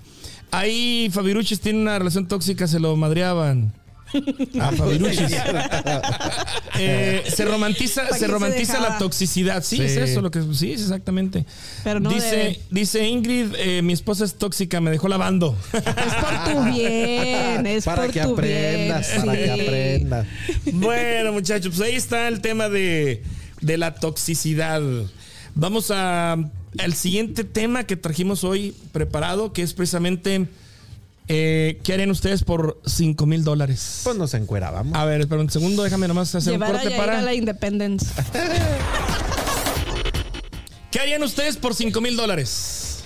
Ahí Fabiruchis tiene una relación tóxica, se lo madreaban. A [LAUGHS] Fabiruchis. [LAUGHS] Eh, se romantiza, ¿Para se romantiza la toxicidad. Sí, Sí. es eso lo que sí, es exactamente. Pero no dice, debe. dice Ingrid, eh, mi esposa es tóxica, me dejó lavando. Es por tu bien. Es Para por que tu aprendas, bien. para sí. que aprendas. bueno, muchachos, pues ahí está el tema de, de la toxicidad. Vamos a al siguiente tema que trajimos hoy preparado, que es precisamente eh, ¿qué harían ustedes por 5 mil dólares? Pues nos encuerábamos. A ver, espera un segundo, déjame nomás hacer Llevar un a corte Yair para. a la Independence. [LAUGHS] ¿Qué harían ustedes por 5 mil dólares?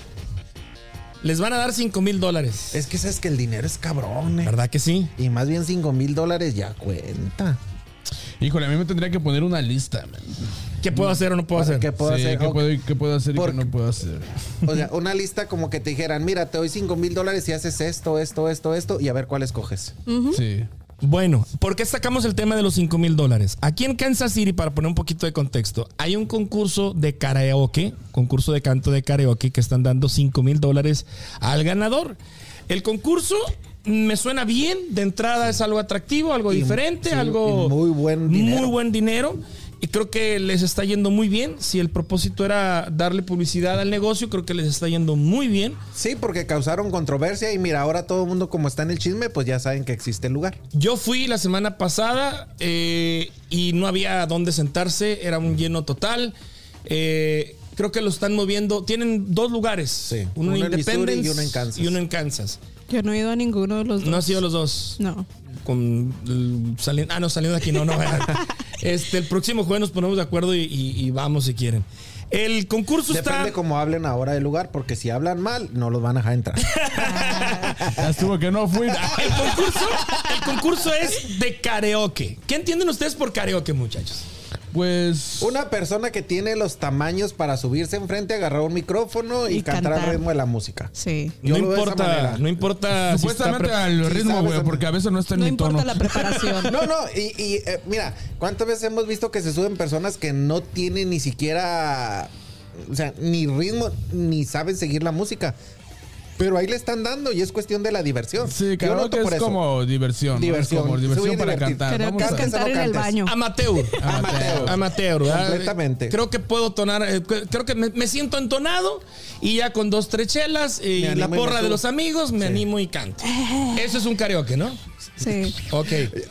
Les van a dar 5 mil dólares. Es que sabes que el dinero es cabrón, eh. ¿Verdad que sí? Y más bien 5 mil dólares ya cuenta. Híjole, a mí me tendría que poner una lista, man. ¿Qué puedo hacer o no puedo hacer? ¿Qué puedo Sí, hacer? ¿Qué, Ok. puedo, qué puedo hacer y Porque- qué no puedo hacer? [LAUGHS] O sea, una lista como que te dijeran, mira, te doy 5 mil dólares y haces esto, esto, esto, esto, y a ver cuál escoges. Sí. Bueno, ¿por qué sacamos el tema de los 5 mil dólares? Aquí en Kansas City, para poner un poquito de contexto, hay un concurso de karaoke, concurso de canto de karaoke, que están dando 5 mil dólares al ganador. El concurso me suena bien, de entrada es algo atractivo, algo Y- diferente, sí, algo muy buen dinero. muy buen dinero. Y creo que les está yendo muy bien. Si el propósito era darle publicidad al negocio, creo que les está yendo muy bien. Sí, porque causaron controversia y mira, ahora todo el mundo como está en el chisme, pues ya saben que existe el lugar. Yo fui la semana pasada eh, y no había dónde sentarse, era un lleno total. Eh, creo que lo están moviendo. Tienen dos lugares, Sí, uno, uno en Independence y uno en Kansas. y uno en Kansas. Yo no he ido a ninguno de los dos. No ha sido los dos. No. Con saliendo, ah, no, saliendo de aquí, no, no. [LAUGHS] [LAUGHS] este, el próximo jueves nos ponemos de acuerdo y, y- y vamos si quieren. El concurso Depende está. cómo hablen ahora del lugar, porque si hablan mal, no los van a dejar entrar. [LAUGHS] Ya estuvo que no fui. El concurso, el concurso es de karaoke. ¿Qué entienden ustedes por karaoke, muchachos? Pues. Una persona que tiene los tamaños para subirse enfrente, agarrar un micrófono y, Y cantar al ritmo de la música. Sí. Yo no importa, no importa. si Supuestamente pre- al ritmo, güey, porque a veces no está en No mi importa tono. la preparación. [LAUGHS] No, no, y, y, eh, mira, ¿cuántas veces hemos visto que se suben personas que no tienen ni siquiera, o sea, ni ritmo, ni saben seguir la música? Pero ahí le están dando y es cuestión de la diversión. Sí, karaoke por es como diversión. ¿no? Diversión. Es como diversión para cantar. Creo Vamos que es a- cantar no en el baño. Amateur. Amateur. Amateur. Completamente. Creo que puedo tonar, eh, cre- creo que me, me siento entonado y ya con dos, tres chelas y la y porra de los amigos me Sí. animo y canto. Eso es un karaoke, ¿no? Sí. Ok.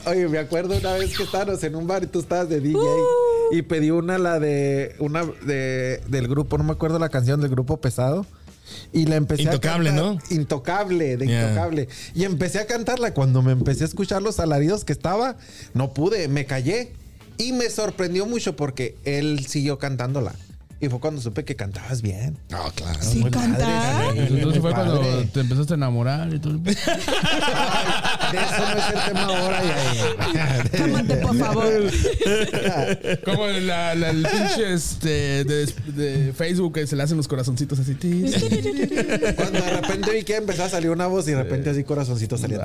Oye, me acuerdo una vez que estábamos en un bar y tú estabas de DJ Uh. y pedí una, la de, una de, del grupo, no me acuerdo la canción del grupo pesado. Y la empecé Intocable, a cantar. ¿no? Intocable, de Yeah. intocable. Y empecé a cantarla. Cuando me empecé a escuchar los alaridos que estaba, no pude, me callé. Y me sorprendió mucho porque él siguió cantándola. Y fue cuando supe que cantabas bien. No, claro. Sí, Muy cantar. padre, sí, Entonces muy fue cuando padre. te empezaste a enamorar y todo. [LAUGHS] De eso no es el tema ahora. ya. [LAUGHS] Cálmate, por favor. [LAUGHS] Como la, la- el pinche este, de, de Facebook que se le hacen los corazoncitos así. Cuando de repente vi que empezó a salir una voz y de repente así corazoncito salía. [LAUGHS]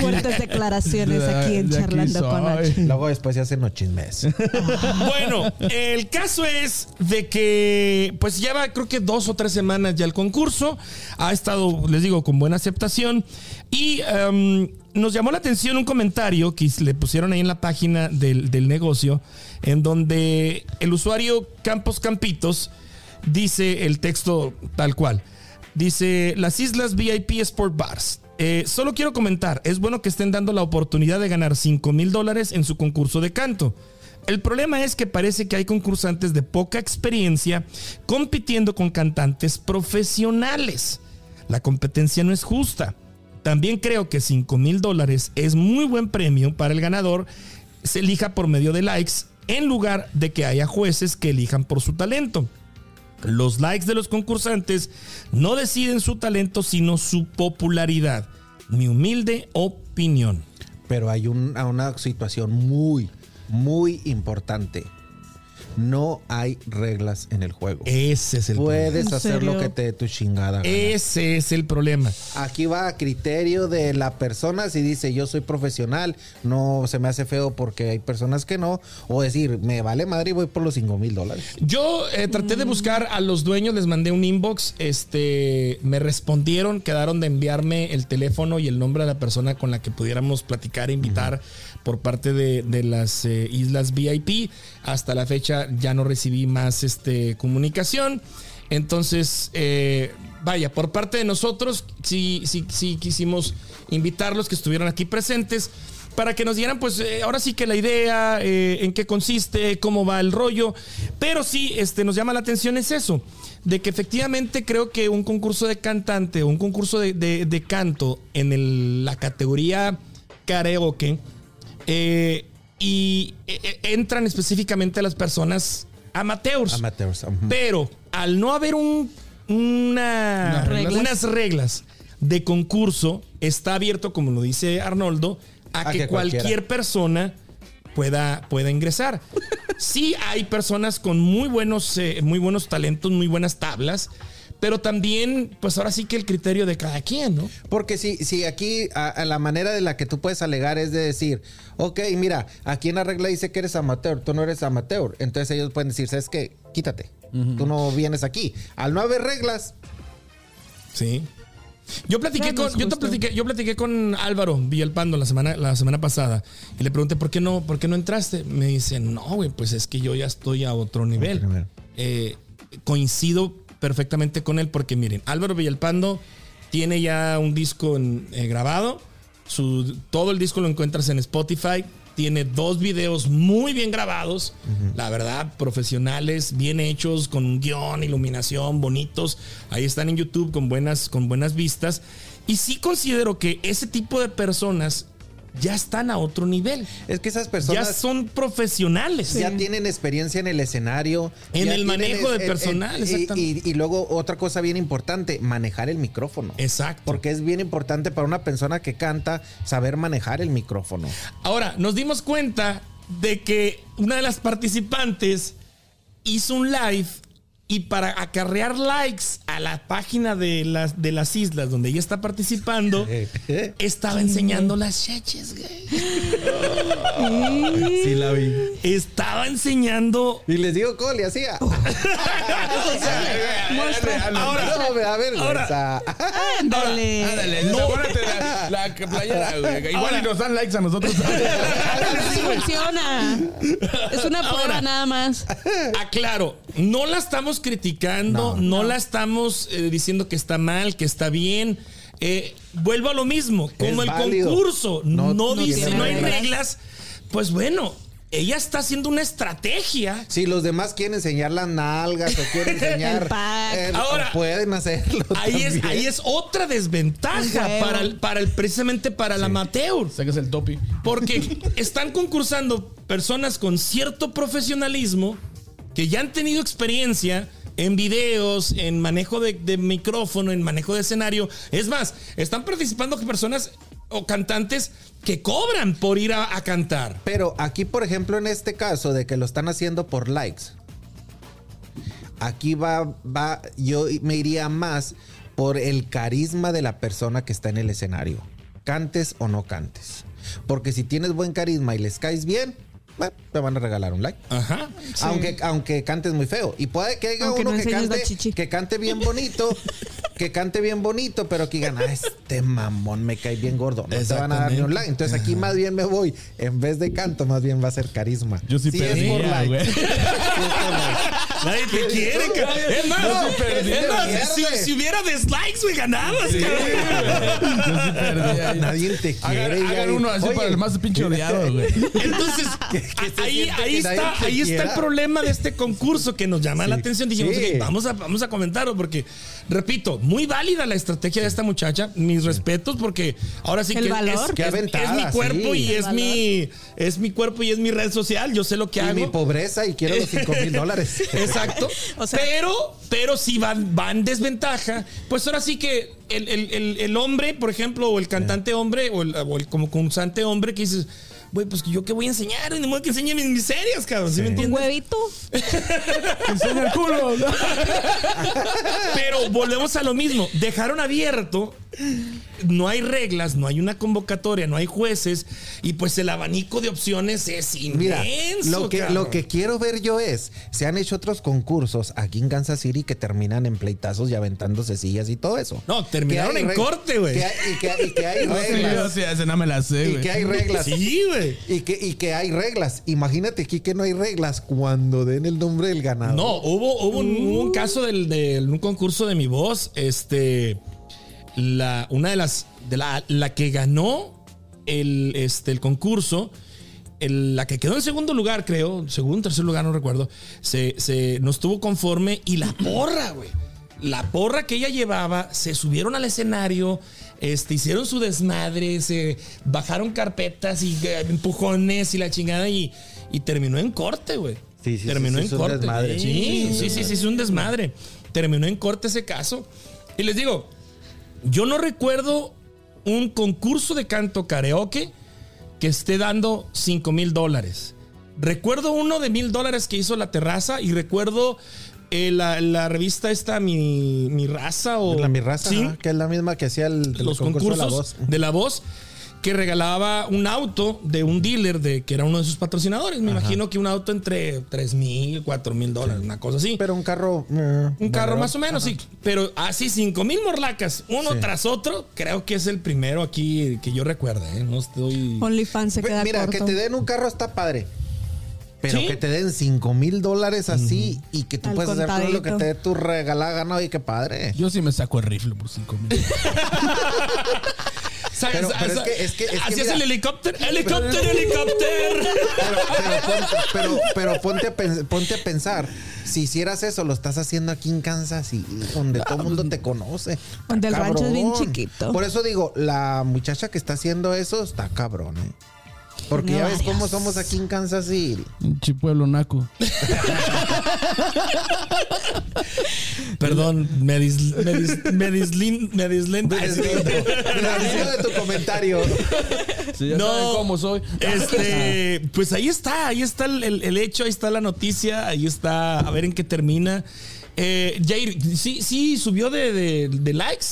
Fuertes declaraciones aquí en De aquí Charlando con. Nacho. Luego después se hacen los chismes. Bueno, el caso es de que, pues ya va, creo que dos o tres semanas ya el concurso. Ha estado, les digo, con buena aceptación. Y em, nos llamó la atención un comentario que le pusieron ahí en la página del, del negocio, en donde el usuario Campos Campitos dice el texto tal cual. Dice, las Islas VIP Sport Bars. Eh, solo quiero comentar, es bueno que estén dando la oportunidad de ganar 5 mil dólares en su concurso de canto. El problema es que parece que hay concursantes de poca experiencia compitiendo con cantantes profesionales. La competencia no es justa. También creo que 5 mil dólares es muy buen premio para el ganador se elija por medio de likes en lugar de que haya jueces que elijan por su talento. Los likes de los concursantes no deciden su talento, sino su popularidad. Mi humilde opinión. Pero hay un- una situación muy, muy importante. No hay reglas en el juego. Ese es el problema. Puedes ¿En hacer lo que te dé tu chingada. gana. Ese es el problema. Aquí va a criterio de la persona si dice yo soy profesional, no se me hace feo porque hay personas que no, o decir me vale madre y voy por los 5 mil dólares. Yo eh, traté de buscar a los dueños, les mandé un inbox, este, me respondieron, quedaron de enviarme el teléfono y el nombre de la persona con la que pudiéramos platicar e invitar por parte de, de las eh, islas VIP. Hasta la fecha ya no recibí más este, comunicación. Entonces, eh, vaya, por parte de nosotros, sí, sí, sí quisimos invitarlos que estuvieran aquí presentes para que nos dieran, pues, eh, ahora sí que la idea, en qué consiste, cómo va el rollo. Pero sí, este, nos llama la atención es eso, de que efectivamente creo que un concurso de cantante un concurso de, de- canto en la categoría karaoke, eh, y eh, eh, entran específicamente las personas amateurs. Amateurs. Pero al no haber un, una- Unas reglas. unas reglas de concurso, está abierto, como lo dice Arnoldo, a, A que, que cualquier cualquiera. persona pueda, pueda ingresar. [LAUGHS] Sí hay personas con muy buenos, eh, muy buenos talentos, muy buenas tablas, pero también, pues ahora sí que el criterio de cada quien, ¿no? Porque si, si aquí a, a la manera de la que tú puedes alegar es de decir, ok, mira, aquí en la regla dice que eres amateur, tú no eres amateur. Entonces ellos pueden decir, ¿sabes qué? Quítate. Tú no vienes aquí. Al no haber reglas, Sí. Yo platiqué Bueno, con, yo te platiqué, yo platiqué con Álvaro Villalpando la semana, la semana pasada y le pregunté por qué no, por qué no entraste. Me dice, no, güey, pues es que yo ya estoy a otro nivel. Otro nivel. Eh, coincido perfectamente con él porque miren, Álvaro Villalpando tiene ya un disco en- eh, grabado. Su, todo el disco lo encuentras en Spotify. Tiene dos videos muy bien grabados, la verdad, profesionales, bien hechos, con un guion, iluminación, bonitos. Ahí están en YouTube con buenas, con buenas vistas. Y sí considero que ese tipo de personas ya están a otro nivel. es que esas Ya personas son profesionales. ya tienen experiencia en el escenario. En ya el manejo de personal, exactamente. Y, y luego otra cosa bien importante, manejar el micrófono. Exacto. Porque es bien importante para una persona que canta saber manejar el micrófono. Ahora, nos dimos cuenta de que una de las participantes hizo un live y para acarrear likes a la página de las, de las islas donde ella está participando, estaba enseñando las cheches, güey. Sí la vi. Estaba enseñando. Y les digo cómo le hacía. [LAUGHS] [LAUGHS] Muestra. Ahora, no, me da vergüenza. Ándale. Ándale, no, la, la playera, güey. Igual Ahora- y nos dan likes a nosotros. [LAUGHS] Así funciona. Es una prueba Ahora. nada más. Aclaro, no la estamos criticando, no, la estamos eh, diciendo que está mal, que está bien. Eh, vuelvo a lo mismo, como Es el válido. concurso no, No- no dice, no hay reglas. reglas, pues bueno, ella está haciendo una estrategia. Si los demás quieren enseñar las nalgas o quieren [LAUGHS] enseñar. El eh, Ahora, pueden hacerlo. Ahí es, ahí es otra desventaja para el, para el, precisamente para el amateur. Sacas el topi. Porque están concursando personas con cierto profesionalismo que ya han tenido experiencia en videos, en manejo de, micrófono, en manejo de escenario. Es más, están participando personas o cantantes que cobran por ir a, a cantar. Pero aquí, por ejemplo, en este caso de que lo están haciendo por likes, aquí va, va, yo me iría más por el carisma de la persona que está en el escenario. Cantes o no cantes. Porque si tienes buen carisma y les caes bien, bueno, te van a regalar un like. Ajá. Aunque, aunque cantes muy feo. Y puede que haya Aunque uno no que, cante, que cante bien bonito, [LAUGHS] que cante bien bonito, pero que digan, ah, este mamón me cae bien gordo. No te van a dar ni un like. Entonces aquí más bien me voy, en vez de canto, más bien va a ser carisma. Yo sí Si es por like. [LAUGHS] Nadie te quiere, ca- Es más, es más, si, si hubiera dislikes, güey, ganabas. cabrón. Sí perdía. Nadie te Hagan, quiere. hagan ya. uno así Oye, para el más pinche odiado, güey. Entonces, ahí, ahí está, ahí está el problema de este concurso que nos llama la atención. Dijimos, sí. "Ok, vamos, a, vamos a comentarlo porque, repito, muy válida la estrategia de esta muchacha. Mis respetos porque ahora sí El que valor. es, Qué es- aventada, es mi cuerpo sí. y El es valor. mi, es mi cuerpo y es mi red social. Yo sé lo que Y hago. mi pobreza y quiero los [LAUGHS] 5 mil dólares. Exacto. [LAUGHS] O sea- pero, pero si van, van en desventaja, pues ahora sí que el, el- el- el hombre, por ejemplo, o el cantante hombre, o el, o el como concursante hombre, que dices, güey, pues yo qué voy a enseñar, ni modo que enseñe mis miserias, cabrón, ¿sí, me Un entiendes? huevito. [LAUGHS] Enseña el culo. Pero volvemos a lo mismo. Dejaron abierto. No hay reglas, no hay una convocatoria, no hay jueces. Y pues el abanico de opciones es inmenso. Mira, lo que, cabrón. lo que quiero ver yo es, se han hecho otros concursos aquí en Kansas City que terminan en pleitazos y aventándose sillas y todo eso. No, terminaron en corte, güey. Y que, y que hay [LAUGHS] No, sí, yo reglas. no me la sé, Y que hay reglas. Sí, güey. Y que, y que hay reglas. Imagínate aquí que no hay reglas cuando den el nombre del ganador. No, hubo, hubo, un, caso del, de un concurso de mi voz. Este. La, una de las. De la, la que ganó el, este, el concurso. el- la que quedó en segundo lugar, creo. Segundo, tercer lugar, no recuerdo. Se, se no estuvo conforme. Y la porra, güey. La porra que ella llevaba, se subieron al escenario, este, hicieron su desmadre, se bajaron carpetas y eh, empujones y la chingada y, y terminó en corte, güey. Sí, sí, sí, terminó sí, en corte. Sí, sí, sí, sí, es un desmadre. Terminó en corte ese caso. Y les digo, yo no recuerdo un concurso de canto karaoke que esté dando 5 mil dólares. Recuerdo uno de mil dólares que hizo la terraza y recuerdo eh, la, la revista esta, mi, mi raza o... La mi raza, Sí, que es la misma que hacía el, los concurso concursos de la voz. de la voz que regalaba un auto de un dealer de que era uno de sus patrocinadores. Me imagino que un auto entre 3 mil, 4 mil dólares, una cosa así. Pero un carro. eh, un carro más o menos, sí. Pero así 5 mil morlacas, uno Sí. tras otro, creo que es el primero aquí que yo recuerde. ¿eh? No estoy... OnlyFans se Pues, queda Mira, corto. que te den un carro está padre. Pero Sí. que te den 5 mil dólares así y que tú Al puedes hacer todo lo que te dé tu regalada gana, oye, qué padre. Yo sí me saco el rifle por 5 mil. [LAUGHS] Pero- pero es que- es que- es que ¿Hacías mira. el helicóptero? ¡Helicóptero, helicóptero! [LAUGHS] Pero, pero ponte, pero, pero ponte, a pen- ponte a pensar, si hicieras eso, lo estás haciendo aquí en Kansas City, donde todo el mundo te conoce. Donde el rancho es bien chiquito. Por eso digo, la muchacha que está haciendo eso está cabrón, ¿eh? Porque ya ves cómo somos aquí en Kansas City. Un chipueblo naco. Perdón, me, dis, me, dis- me dislin- me dislento. [LAUGHS] De tu comentario. Sí, ya No. saben cómo soy. Este, pues ahí está, ahí está el, el- el hecho, ahí está la noticia, ahí está, a ver en qué termina. Eh, Jair, sí, sí subió de, de- de likes.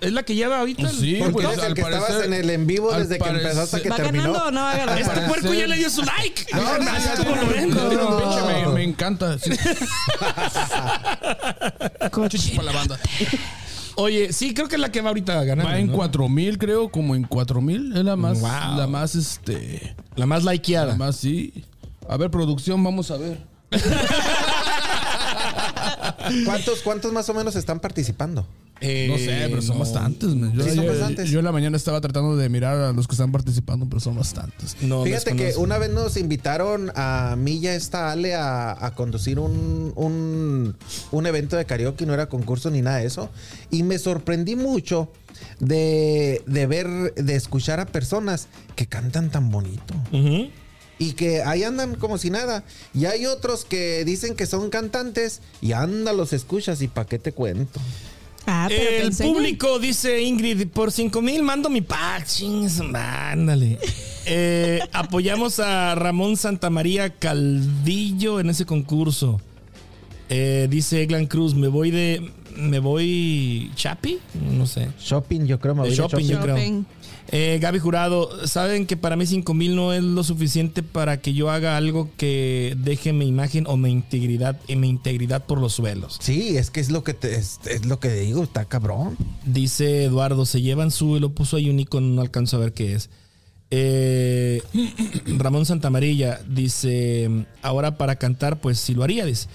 Es la que lleva ahorita. el- Sí, Porque pues, el al que estabas en el en vivo desde que empezó hasta que ¿Va terminó. ganando o no va a ganar? Este parecer- puerco ya le dio su like. No, [LAUGHS] no, Así como lo ven. no, no, No. pinche, me, me encanta. Sí. [LAUGHS] Chichi para la banda. Oye, sí, creo que es la que va ahorita a ganar. Va en ¿no? 4 mil, creo, como en 4 mil. Es la más, Wow. la más, este, La más likeada. la más, sí. A ver, producción, vamos a ver. [LAUGHS] ¿Cuántos, ¿Cuántos más o menos están participando? Eh, No sé, pero son no. bastantes. man. Yo, Sí, son yo- bastantes. yo en la mañana estaba tratando de mirar a los que están participando, pero son bastantes. No, Fíjate que una vez nos invitaron a mí y a esta Ale a, a conducir un, un, un evento de karaoke, no era concurso ni nada de eso. Y me sorprendí mucho de, de ver, de escuchar a personas que cantan tan bonito. Ujú. Y que ahí andan como si nada. Y hay otros que dicen que son cantantes y anda, los escuchas y pa' qué te cuento. Ah, pero El público dice Ingrid, por 5 mil mando mi pack. Chingues, ándale. [LAUGHS] Eh, apoyamos a Ramón Santamaría Calvillo en ese concurso. Eh, dice Eglan Cruz, me voy de. ¿Me voy Chapi? No sé. Shopping, yo creo. me voy de Shopping, yo creo. Shopping. Eh, Gaby Jurado, saben que para mí 5 mil no es lo suficiente para que yo haga algo que deje mi imagen o mi integridad, y mi integridad por los suelos. Sí, es que es lo que te, es, es lo que digo, está cabrón. Dice Eduardo, se llevan su, lo puso ahí un icono, no alcanzo a ver qué es. Eh, [CLEARS THROAT] Ramón Santamarilla dice, ahora para cantar, pues sí lo haría, dice.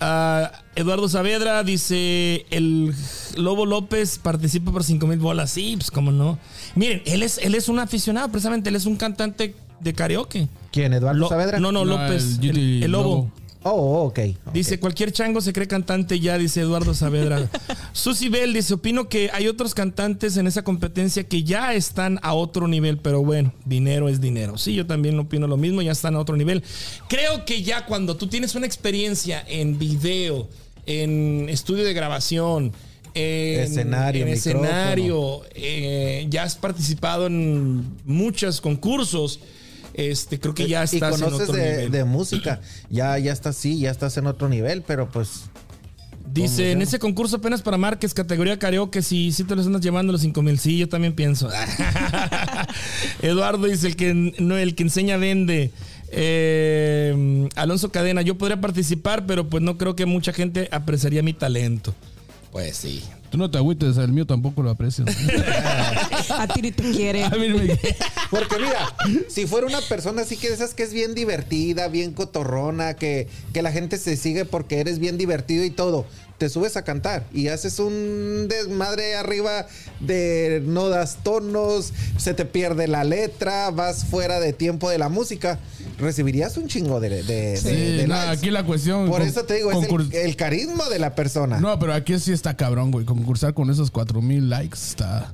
Ah, Eduardo Saavedra dice, el Lobo López participa por 5 mil bolas. Sí, pues cómo no. Miren, él es, él es un aficionado, precisamente, él es un cantante de karaoke. ¿Quién? ¿Eduardo Lo- Saavedra? No, no, No, López, el el, GT el lobo. Lobo. Oh, ok. Dice, cualquier chango se cree cantante ya, dice Eduardo Saavedra. [LAUGHS] Susi Bell dice, opino que hay otros cantantes en esa competencia que ya están a otro nivel, pero bueno, dinero es dinero. Sí, yo también opino lo mismo, ya están a otro nivel. Creo que ya cuando tú tienes una experiencia en video, en estudio de grabación, en Escenario, en escenario, eh, ya has participado en muchos concursos, este, creo que ya y estás en conoces otro de, nivel. de música. Ya, ya estás, sí, ya estás en otro nivel, pero pues. Dice, en ese concurso apenas para Márquez, categoría karaoke, si, si te los andas llevando los 5 mil, sí, yo también pienso. [LAUGHS] Eduardo dice, el que, no, el que enseña vende. Eh, Alonso Cadena, yo podría participar, pero pues no creo que mucha gente apreciaría mi talento. Pues sí. Tú no te agüites, el mío tampoco lo aprecio. [LAUGHS] A ti ni te quiere. A mí me- Porque mira, si fuera una persona así que de esas que es bien divertida, bien cotorrona, que, que la gente se sigue porque eres bien divertido y todo, te subes a cantar y haces un desmadre arriba de no das tonos, se te pierde la letra, vas fuera de tiempo de la música, recibirías un chingo de, de, Sí, de- likes. aquí la cuestión. Por con- eso te digo, es el, el carisma de la persona. No, pero aquí sí está cabrón, güey. Concursar con esos 4000 likes está,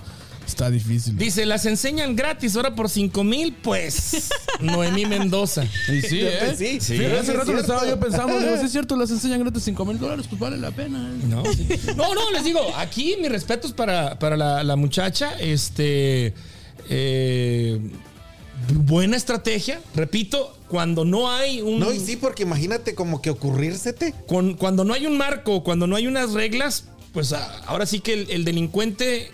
está difícil. Dice, las enseñan gratis, ahora por 5 mil, pues [LAUGHS] Noemí Mendoza. Y sí, ¿eh? Pues sí, Sí. Hace es rato lo estaba yo pensando, digo, sí es cierto, las enseñan gratis 5 mil dólares, pues vale la pena. ¿eh? No, sí. no, no, les digo, aquí mis respetos para, para la, la muchacha. Este. eh, buena estrategia, repito, cuando no hay un No, y sí, porque imagínate como que ocurrírsete. con- cuando no hay un marco, cuando no hay unas reglas, pues a- ahora sí que el, el delincuente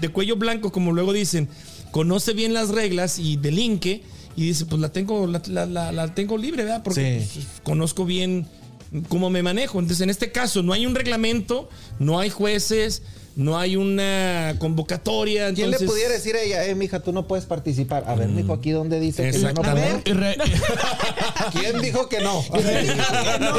de cuello blanco, como luego dicen, conoce bien las reglas y delinque y dice, pues la tengo, la, la- la- la tengo libre, ¿verdad? Porque Sí. pues, conozco bien cómo me manejo. Entonces, en este caso, no hay un reglamento, no hay jueces, no hay una convocatoria. ¿Quién le pudiera decir a ella, eh, mija, tú no puedes participar? A ver, mijo, aquí donde dice que yo no puedo. Re- [LAUGHS] ¿Quién dijo que no?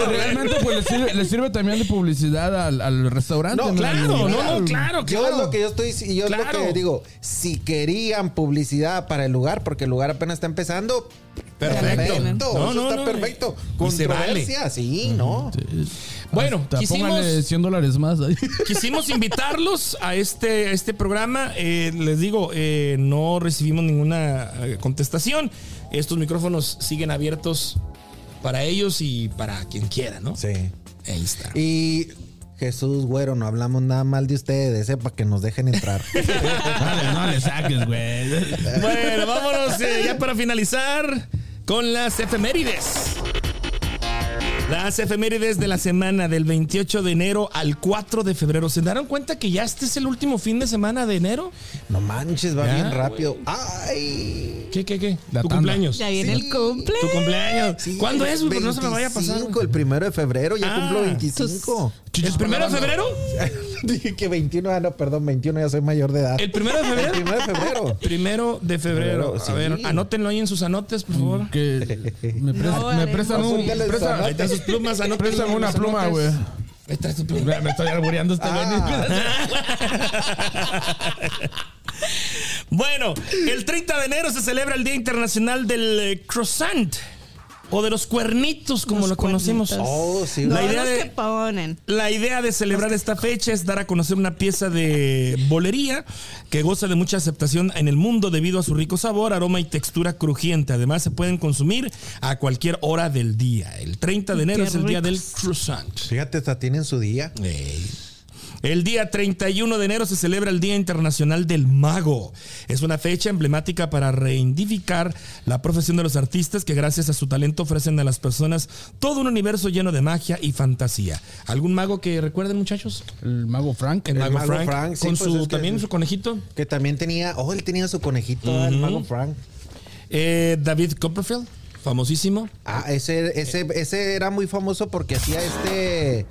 realmente pues le sirve, le sirve también de publicidad al, al restaurante. No, Claro, no, no, claro, Yo claro. es lo que yo estoy, yo es lo que digo. Si querían publicidad para el lugar, porque el lugar apenas está empezando, Perfecto. perfecto, No, no, está no, perfecto. y se vale. Controversia, sí, ¿no? Bueno, Hasta quisimos- póngale 100 dólares más ahí. [LAUGHS] Quisimos invitarlos a este, a este programa. Eh, les digo, eh, no recibimos ninguna eh, contestación. Estos micrófonos siguen abiertos para ellos y para quien quiera, ¿no? Sí. Ahí está. Y Jesús, güero, no hablamos nada mal de ustedes, eh, para que nos dejen entrar. [LAUGHS] Dale, no le saques, güey. [LAUGHS] Bueno, vámonos eh, ya para finalizar con las efemérides. Las efemérides de la semana del 28 de enero al 4 de febrero. ¿Se dieron cuenta que ya este es el último fin de semana de enero? no manches, va Ya, bien rápido. ¡Ay! ¿Qué, qué, qué? La tu tanda. cumpleaños. Ya viene Sí. el cumple. Tu cumpleaños. Sí, ¿Cuándo es? güey? Pues no se me vaya a pasar. 25, güey. el primero de febrero, ya Ah, cumplo 25. ¿El primero de febrero? [LAUGHS] [LAUGHS] Dije que 21, ah, no, perdón, 21, ya soy mayor de edad. ¿El primero de El febrero? primero de febrero. Primero de febrero. A sí. ver, anótenlo ahí en sus anotes, por favor. Que me, presta- No, me haremos. prestan un. El presta- Ahí están sus plumas, anótenlo Préstame en una pluma, güey. Tu pluma. Me, me estoy albureando este güey. [LAUGHS] Bueno, el 30 de enero se celebra el Día Internacional del eh, Croissant. O de los cuernitos, como Los lo conocemos. Oh, sí. No, La idea los de- que ponen. La idea de celebrar esta fecha es dar a conocer una pieza de bolería que goza de mucha aceptación en el mundo debido a su rico sabor, aroma y textura crujiente. Además, se pueden consumir a cualquier hora del día. El 30 de enero Qué es el día del croissant. Fíjate, hasta tienen su día. El día 31 de enero se celebra el Día Internacional del Mago. Es una fecha emblemática para reivindicar la profesión de los artistas que gracias a su talento ofrecen a las personas todo un universo lleno de magia y fantasía. ¿Algún mago que recuerden, muchachos? El mago Frank. El, El mago, mago Frank, Frank, sí, con pues su es que- también su conejito. Que también tenía, oh, él tenía su conejito, el mago Frank. Eh, David Copperfield, famosísimo. Ah, ese, ese, ese era muy famoso porque hacía este.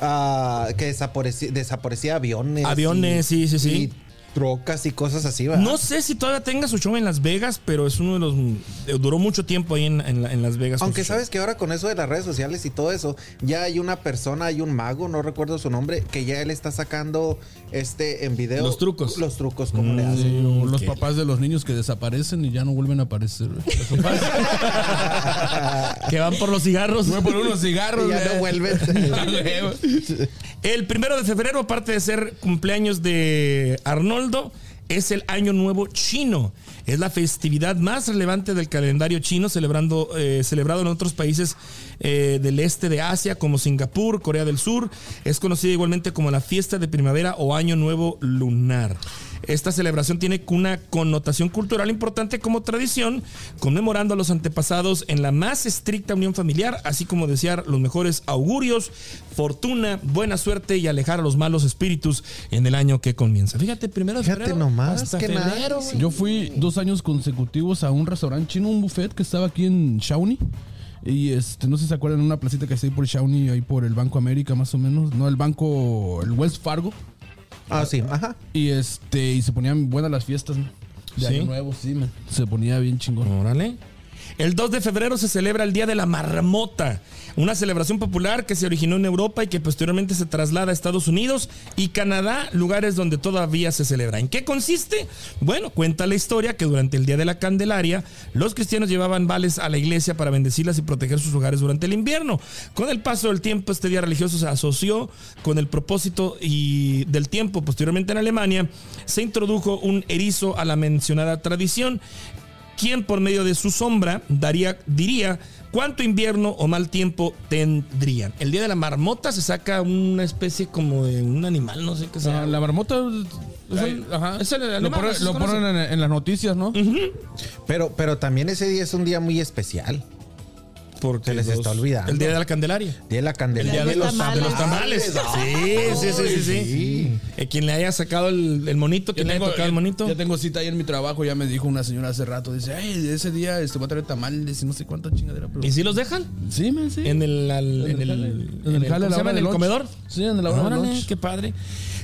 Ah, que desaparecía, desaparecía aviones. Aviones, sí, sí, sí. Y trocas y cosas así, ¿verdad? No sé si todavía tenga su show en Las Vegas, pero es uno de los eh, duró mucho tiempo ahí en, en la- en Las Vegas. Aunque show. sabes que ahora con eso de las redes sociales y todo eso, ya hay una persona, hay un mago, no recuerdo su nombre, que ya él está sacando este en video. Los trucos. Los trucos, como le Mm. hacen. Sí, o los papás de los niños que desaparecen y ya no vuelven a aparecer. güey. [LAUGHS] Los papás que van por los cigarros. Voy por unos cigarros. Y [LAUGHS] ya no vuelven. El primero de febrero, aparte de ser cumpleaños de Es el Año Nuevo Chino. Es la festividad más relevante del calendario chino, celebrando, eh, celebrado en otros países eh, del este de Asia, como Singapur, Corea del Sur. Es conocida igualmente como la fiesta de primavera o Año Nuevo Lunar. Esta celebración tiene una connotación cultural importante como tradición, conmemorando a los antepasados en la más estricta unión familiar, así como desear los mejores augurios, fortuna, buena suerte y alejar a los malos espíritus en el año que comienza. Fíjate, primero de Fíjate febrero nomás, hasta qué febrero, güey. Yo fui dos años consecutivos a un restaurante chino, un buffet que estaba aquí en Shawnee. Y este, no sé si se acuerdan, una placita que está ahí por Shawnee, ahí por el Banco América más o menos. No, el banco, el Wells Fargo. Ah, sí, ajá. Y este, y se ponían buenas las fiestas, ¿no? De ¿Sí? Año Nuevo, sí, man. Se ponía bien chingón. Órale. El 2 de febrero se celebra el Día de la Marmota, una celebración popular que se originó en Europa y que posteriormente se traslada a Estados Unidos y Canadá, lugares donde todavía se celebra. ¿En qué consiste? Bueno, cuenta la historia que durante el Día de la Candelaria, los cristianos llevaban vales a la iglesia para bendecirlas y proteger sus hogares durante el invierno. Con el paso del tiempo, este día religioso se asoció con el propósito y del tiempo. Posteriormente en Alemania se introdujo un erizo a la mencionada tradición quien por medio de su sombra daría, diría cuánto invierno o mal tiempo tendrían. El día de la marmota se saca una especie como de un animal, no sé qué sea. sea, la marmota Es ajá. es el lo ponen, se lo ponen en, en las noticias, ¿no? Pero, pero también ese día es un día muy especial. Porque Se les está olvidando. El día de la Candelaria. Día de la El Candelaria. día de los, de los tamales. Sí, sí, sí, sí. sí. Sí. Eh, quien le haya sacado el, el monito, quien le haya tocado el monito. ya tengo cita ahí en mi trabajo. Ya me dijo una señora hace rato. Dice, ay, ese día este, voy a traer tamales y no sé cuánta chingadera. Pero... ¿Y si los dejan? Sí, me sí. En el, al- en el, en En el el- jale a ¿cómo la se llama? hora ¿En el comedor. Sí, en la hora qué padre.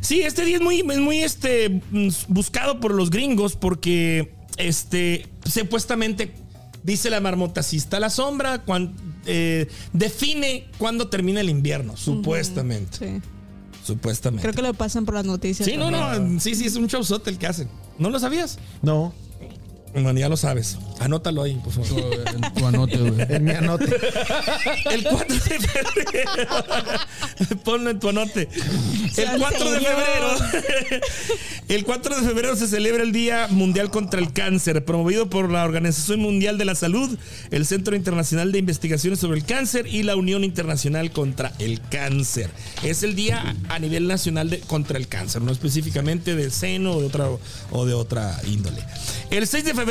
Sí, este día es muy, es muy este, mm, buscado por los gringos porque este, supuestamente dice la marmota, si está la sombra, cuan- eh, define cuándo termina el invierno, supuestamente. Sí. Supuestamente. Creo que lo pasan por las noticias. Sí, no, no, sí, sí, es un showzote el que hacen. ¿No lo sabías? No, Bueno, ya lo sabes. Anótalo ahí, por favor. En tu anote, güey. [LAUGHS] en mi anote. El 4 de febrero. [LAUGHS] Ponlo en tu anote. El Sean 4 de febrero. El 4 de febrero se celebra el Día Mundial contra el Cáncer, promovido por la Organización Mundial de la Salud, el Centro Internacional de Investigaciones sobre el Cáncer y la Unión Internacional contra el Cáncer. Es el día a nivel nacional de, contra el cáncer, no específicamente del seno o de otra, o de otra índole. El 6 de febrero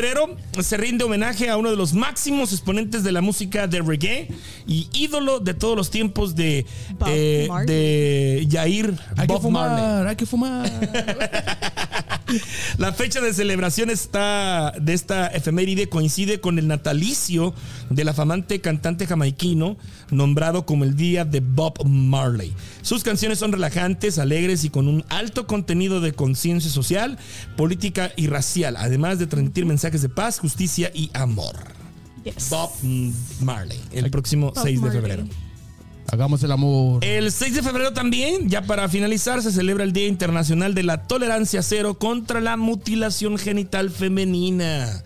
se rinde homenaje a uno de los máximos exponentes de la música de reggae y ídolo de todos los tiempos de, Bob eh, de Jair Hay que Bob fumar, Marley. hay que fumar. [LAUGHS] [LAUGHS] La fecha de celebración está de esta efeméride coincide con el natalicio del afamante cantante jamaiquino nombrado como el día de Bob Marley. Sus canciones son relajantes, alegres y con un alto contenido de conciencia social, política y racial, además de transmitir mensajes de paz, justicia y amor. Yes. Bob Marley, el próximo Bob 6 de Marley. Hagamos el amor. El 6 de febrero también, ya para finalizar, se celebra el Día Internacional de la Tolerancia Cero contra la Mutilación Genital Femenina.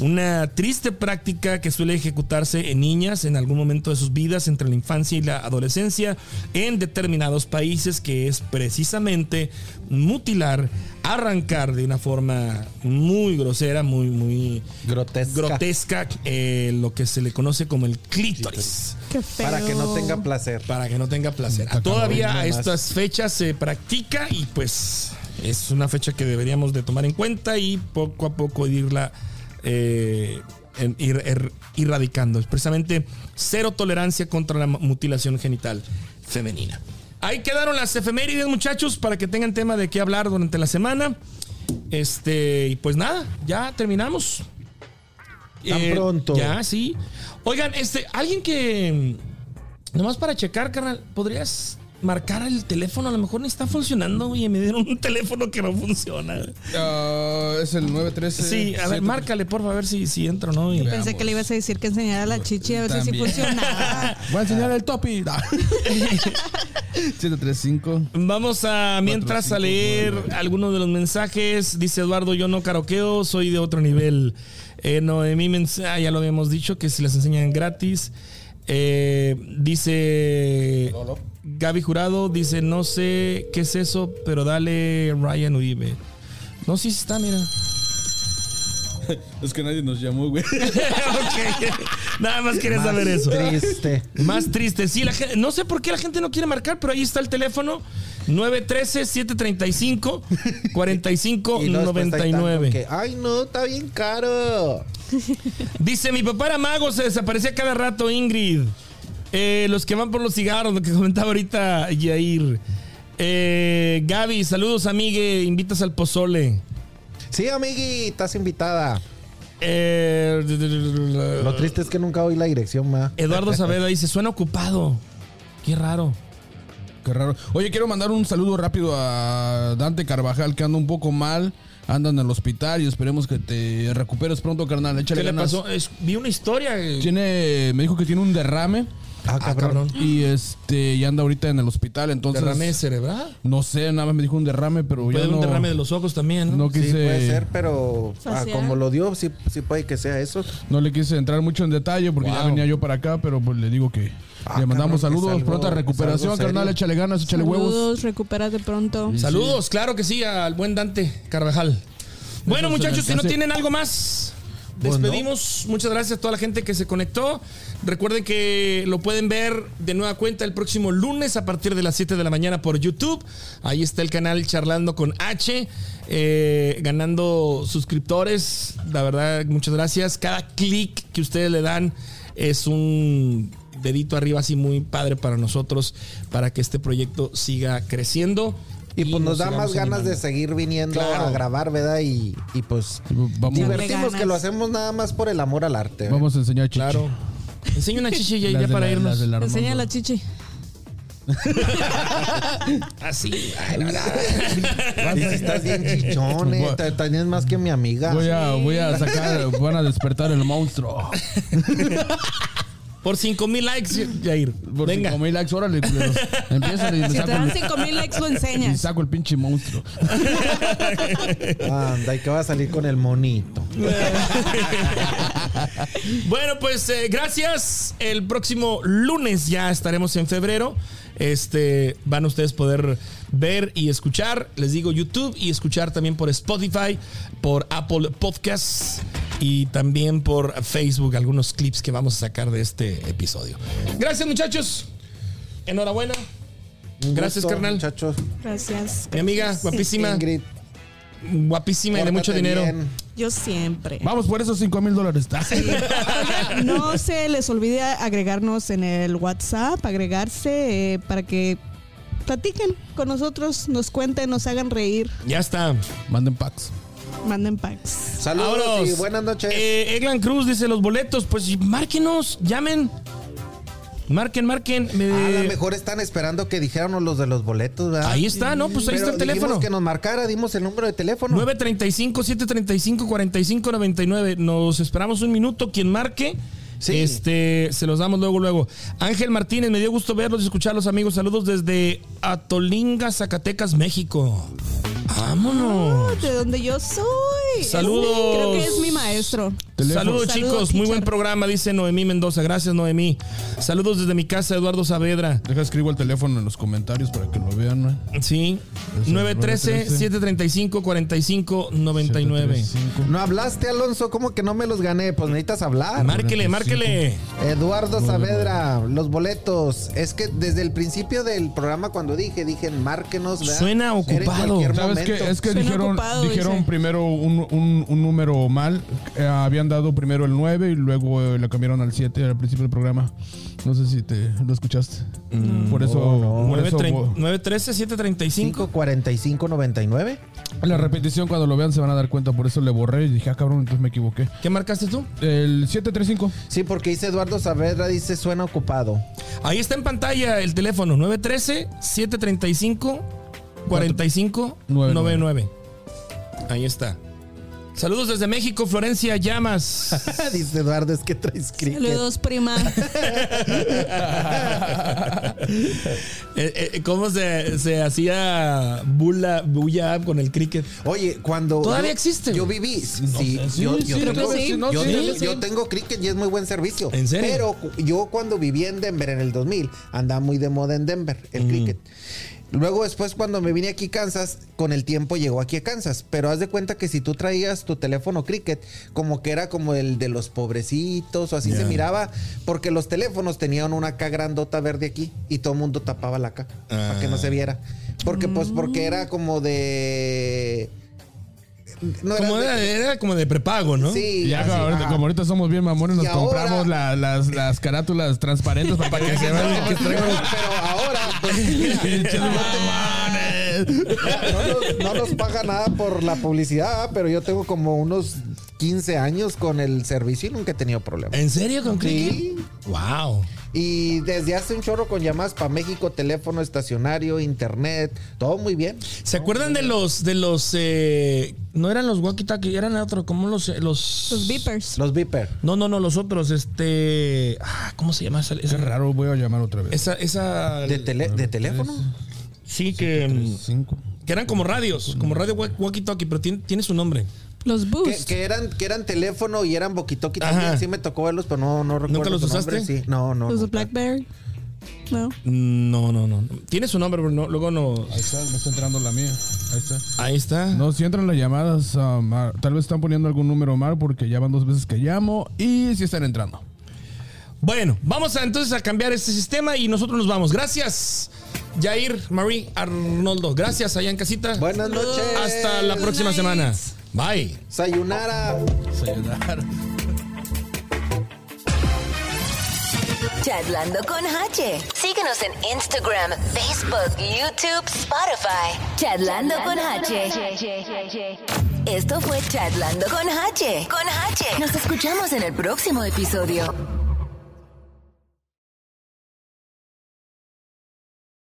Una triste práctica que suele ejecutarse en niñas en algún momento de sus vidas entre la infancia y la adolescencia en determinados países, que es precisamente mutilar, arrancar de una forma muy grosera, muy, muy Grotesca. grotesca, eh, lo que se le conoce como el clítoris. Para que no tenga placer. para que no tenga placer. Todavía a estas fechas se practica y pues es una fecha que deberíamos de tomar en cuenta y poco a poco irla eh, en- ir, er- erradicando. Es precisamente cero tolerancia contra la mutilación genital femenina. Ahí quedaron las efemérides, muchachos, para que tengan tema de qué hablar durante la semana. Este, y pues nada, ya terminamos. Tan pronto. Ya, sí. Oigan, este, alguien que. Nomás para checar, carnal, ¿podrías marcar el teléfono? A lo mejor ni está funcionando, güey. y Me dieron un [LAUGHS] teléfono que no funciona. Ah, es el 913. Sí, a ver, márcale, por favor, a ver si, si entra o no. y- Pensé que le ibas a decir que enseñara la chichi a ver si funcionaba. [LAUGHS] Voy a enseñar el topi. [LAUGHS] 735. Vamos a, mientras, a leer algunos de los mensajes. Dice Eduardo, yo no karaokeo, soy de otro nivel. Eh, Noemí Mens- ah, ya lo habíamos dicho, que si las enseñan gratis. Eh, dice Gaby Jurado, dice, no sé qué es eso, pero dale Ryan Uribe. No, sí está, mira. Es que nadie nos llamó, güey. [LAUGHS] Ok. Nada más quería saber eso. Triste. Más triste. Sí, la gente, no sé por qué la gente no quiere marcar, pero ahí está el teléfono. 913-735-4599. Y luego después hay tanto que, Ay, no, está bien caro. Dice, mi papá era mago, se desaparecía cada rato, Ingrid. Eh, los que van por los cigarros, lo que comentaba ahorita Yair. Eh, Gaby, saludos, amigue. Invitas al pozole. Sí, amigui, estás invitada. Eh, Lo triste es que nunca oí la dirección, ma. Eduardo Saavedra dice, suena ocupado. Qué raro. Qué raro. Oye, quiero mandar un saludo rápido a Dante Carvajal, que anda un poco mal. Anda en el hospital y esperemos que te recuperes pronto, carnal. Échale ¿Qué le ganas. pasó? Es- vi una historia. eh, Tiene, me dijo que tiene un derrame. Ah, Ah, cabrón. Y este, y anda ahorita en el hospital. Entonces, Derrame cerebral. no sé, nada más me dijo un derrame, pero Puede ya haber no, un derrame de los ojos también, ¿no? no Sí, quise, puede ser, pero ah, como lo dio, sí, sí puede que sea eso. no le quise entrar mucho en detalle porque ya venía yo para acá, pero pues le digo que Ah, le mandamos cabrón, saludos, es algo- pronta recuperación, carnal, échale ganas, échale huevos. Saludos, recupérate pronto. Saludos, claro que sí, al buen Dante Carvajal. Bueno, muchachos, si no tienen algo más, Despedimos. Muchas gracias a toda la gente que se conectó. Recuerden que lo pueden ver de nueva cuenta el próximo lunes a partir de las 7 de la mañana por YouTube. Ahí está el canal Charlando con H, eh, ganando suscriptores. La verdad, muchas gracias. Cada clic que ustedes le dan es un dedito arriba así muy padre para nosotros, para que este proyecto siga creciendo. Y pues nos da más ganas animando. de seguir viniendo Claro. a grabar, ¿verdad? Y, y pues Vamos, divertimos que lo hacemos nada más por el amor al arte. ¿verdad? vamos a enseñar chichi. Claro. Enseña una chichi ya, ya para la- irnos. la. Enseña la chichi. [LAUGHS] Así. Y si estás bien chichón, eh, te- Tienes más que mi amiga. Voy a, voy a sacar, van a despertar el monstruo. [LAUGHS] Por 5 mil likes, Jair. Por Venga. 5 mil likes, órale, culeros. Empiezan y le Si te saco, dan el, 5 mil likes, lo y enseñas. saco el pinche monstruo. Anda, y que va a salir con el monito. Bueno, pues eh, gracias. El próximo lunes ya estaremos en febrero. Este van ustedes poder ver y escuchar, les digo YouTube y escuchar también por Spotify, por Apple Podcasts y también por Facebook algunos clips que vamos a sacar de este episodio. Gracias, muchachos. Enhorabuena. Gracias, gusto, carnal. Muchachos. Gracias. Mi amiga, guapísima, Ingrid, guapísima y de mucho dinero. bien. Yo siempre. Vamos por esos 5 mil dólares. [LAUGHS] No se les olvide agregarnos en el WhatsApp, agregarse eh, para que platiquen con nosotros, nos cuenten, nos hagan reír, Ya está. Manden packs. manden packs. Saludos Vámonos. y buenas noches. Eh, Eglan Cruz dice los boletos. Pues márquenos, llamen. Marquen, marquen. Me- a lo mejor están esperando que dijéramos los de los boletos, ¿verdad? Ahí está, ¿no? Pues ahí Pero está el teléfono. que nos marcara, dimos el número de teléfono. 935-735-4599. Nos esperamos un minuto. Quien marque, Sí. este, se los damos luego, luego. Ángel Martínez, me dio gusto verlos y escucharlos, amigos. Saludos desde Atolinga, Zacatecas, México. Vámonos. De donde yo soy. Saludos. Es- creo que es mi maestro. Saludos, Saludos, chicos. Muy buen programa, dice Noemí Mendoza. Gracias, Noemí. Saludos desde mi casa, Eduardo Saavedra. Deja escribo el teléfono en los comentarios para que lo vean. ¿no? Sí. Es el 913-735-4599. No hablaste, Alonso, ¿cómo que no me los gané? Pues necesitas hablar. Márquele, márquele. Eduardo Saavedra, los boletos. Es que desde el principio del programa cuando dije, dije, márquenos. ¿verdad? Suena ocupado. Es que Suena dijeron, ocupado, dijeron dice. primero un, un- un número mal. Eh, habían dado primero el 9 y luego eh, le cambiaron al 7 al principio del programa. No sé si te lo escuchaste. por eso, por eso 913-735. 545-99. la repetición cuando lo vean se van a dar cuenta. Por eso le borré y dije, ah, cabrón, entonces me equivoqué. ¿Qué marcaste tú? El 735. Sí, porque dice Eduardo Saavedra, dice suena ocupado. Ahí está en pantalla el teléfono. 913-735-4599. Ahí está. Saludos desde México, Florencia Llamas. [LAUGHS] dice Eduardo, es que traes cricket. Saludos, prima. [LAUGHS] [LAUGHS] Eh, eh, ¿Cómo se, se hacía bula, bulla con el cricket? Oye, cuando. Todavía yo- existe, Yo viví. Sí, Sí, yo, sí, yo creo tengo, cricket y es muy buen servicio. ¿En serio? Pero yo cuando viví en Denver en el 2000, andaba muy de moda en Denver Mm. el cricket. Luego después cuando me vine aquí a Kansas, con el tiempo llegó aquí a Kansas. Pero haz de cuenta que si tú traías tu teléfono cricket, como que era como el de los pobrecitos o así se miraba, porque los teléfonos tenían una K grandota verde aquí y todo el mundo tapaba la K para que no se viera. Porque pues porque era como de... No Como de- era, era como de prepago, ¿no? Sí, Ya así, como ahorita, ajá. como ahorita somos bien mamones, nos ahora- compramos la- las, las carátulas transparentes para, que [LAUGHS] se vean que pero, traigo pero ahora, pues, [LAUGHS] mira, [LAUGHS] no, mamones. nos, no nos paga nada por la publicidad, pero yo tengo como unos 15 años con el servicio y nunca he tenido problemas. ¿En serio con? Sí. Wow. Y desde hace un chorro con llamadas para México, teléfono estacionario, internet, todo muy bien. ¿Se acuerdan de los de los eh, no eran los walkie talkie, eran otros, como los eh, los Los beepers. Los Viper. No, no, no, los otros, este, ah, ¿cómo se llama esa esa, raro, voy a llamar otra vez. esa, esa- ¿De, tele- de teléfono? sí que, Cinco. que eran como radios, como radio walkie talkie, pero tiene, tiene su nombre. Los boost. que eran, que eran teléfono y eran boquitoqui Ajá. también. Sí me tocó verlos, pero no, no recuerdo los su usaste? nombre. Sí, no, no. Los de nunca. Blackberry. No. No, no, no. Tiene su nombre, pero no, luego no. Ahí está, me está entrando la mía. Ahí está. Ahí está. No, si entran las llamadas, ah, tal vez están poniendo algún número mal porque ya van dos veces que llamo y sí están entrando. Bueno, vamos a, entonces a cambiar este sistema y nosotros nos vamos. Gracias, Jair, Marie, Arnoldo. Gracias allá en casita. Buenas noches. Hasta la próxima semana. Bye. Sayonara. Sayonara. Chatlando con H. Síguenos en Instagram, Facebook, YouTube, Spotify. Chatlando con H. Esto fue Chatlando con H. Con H. Nos escuchamos en el próximo episodio.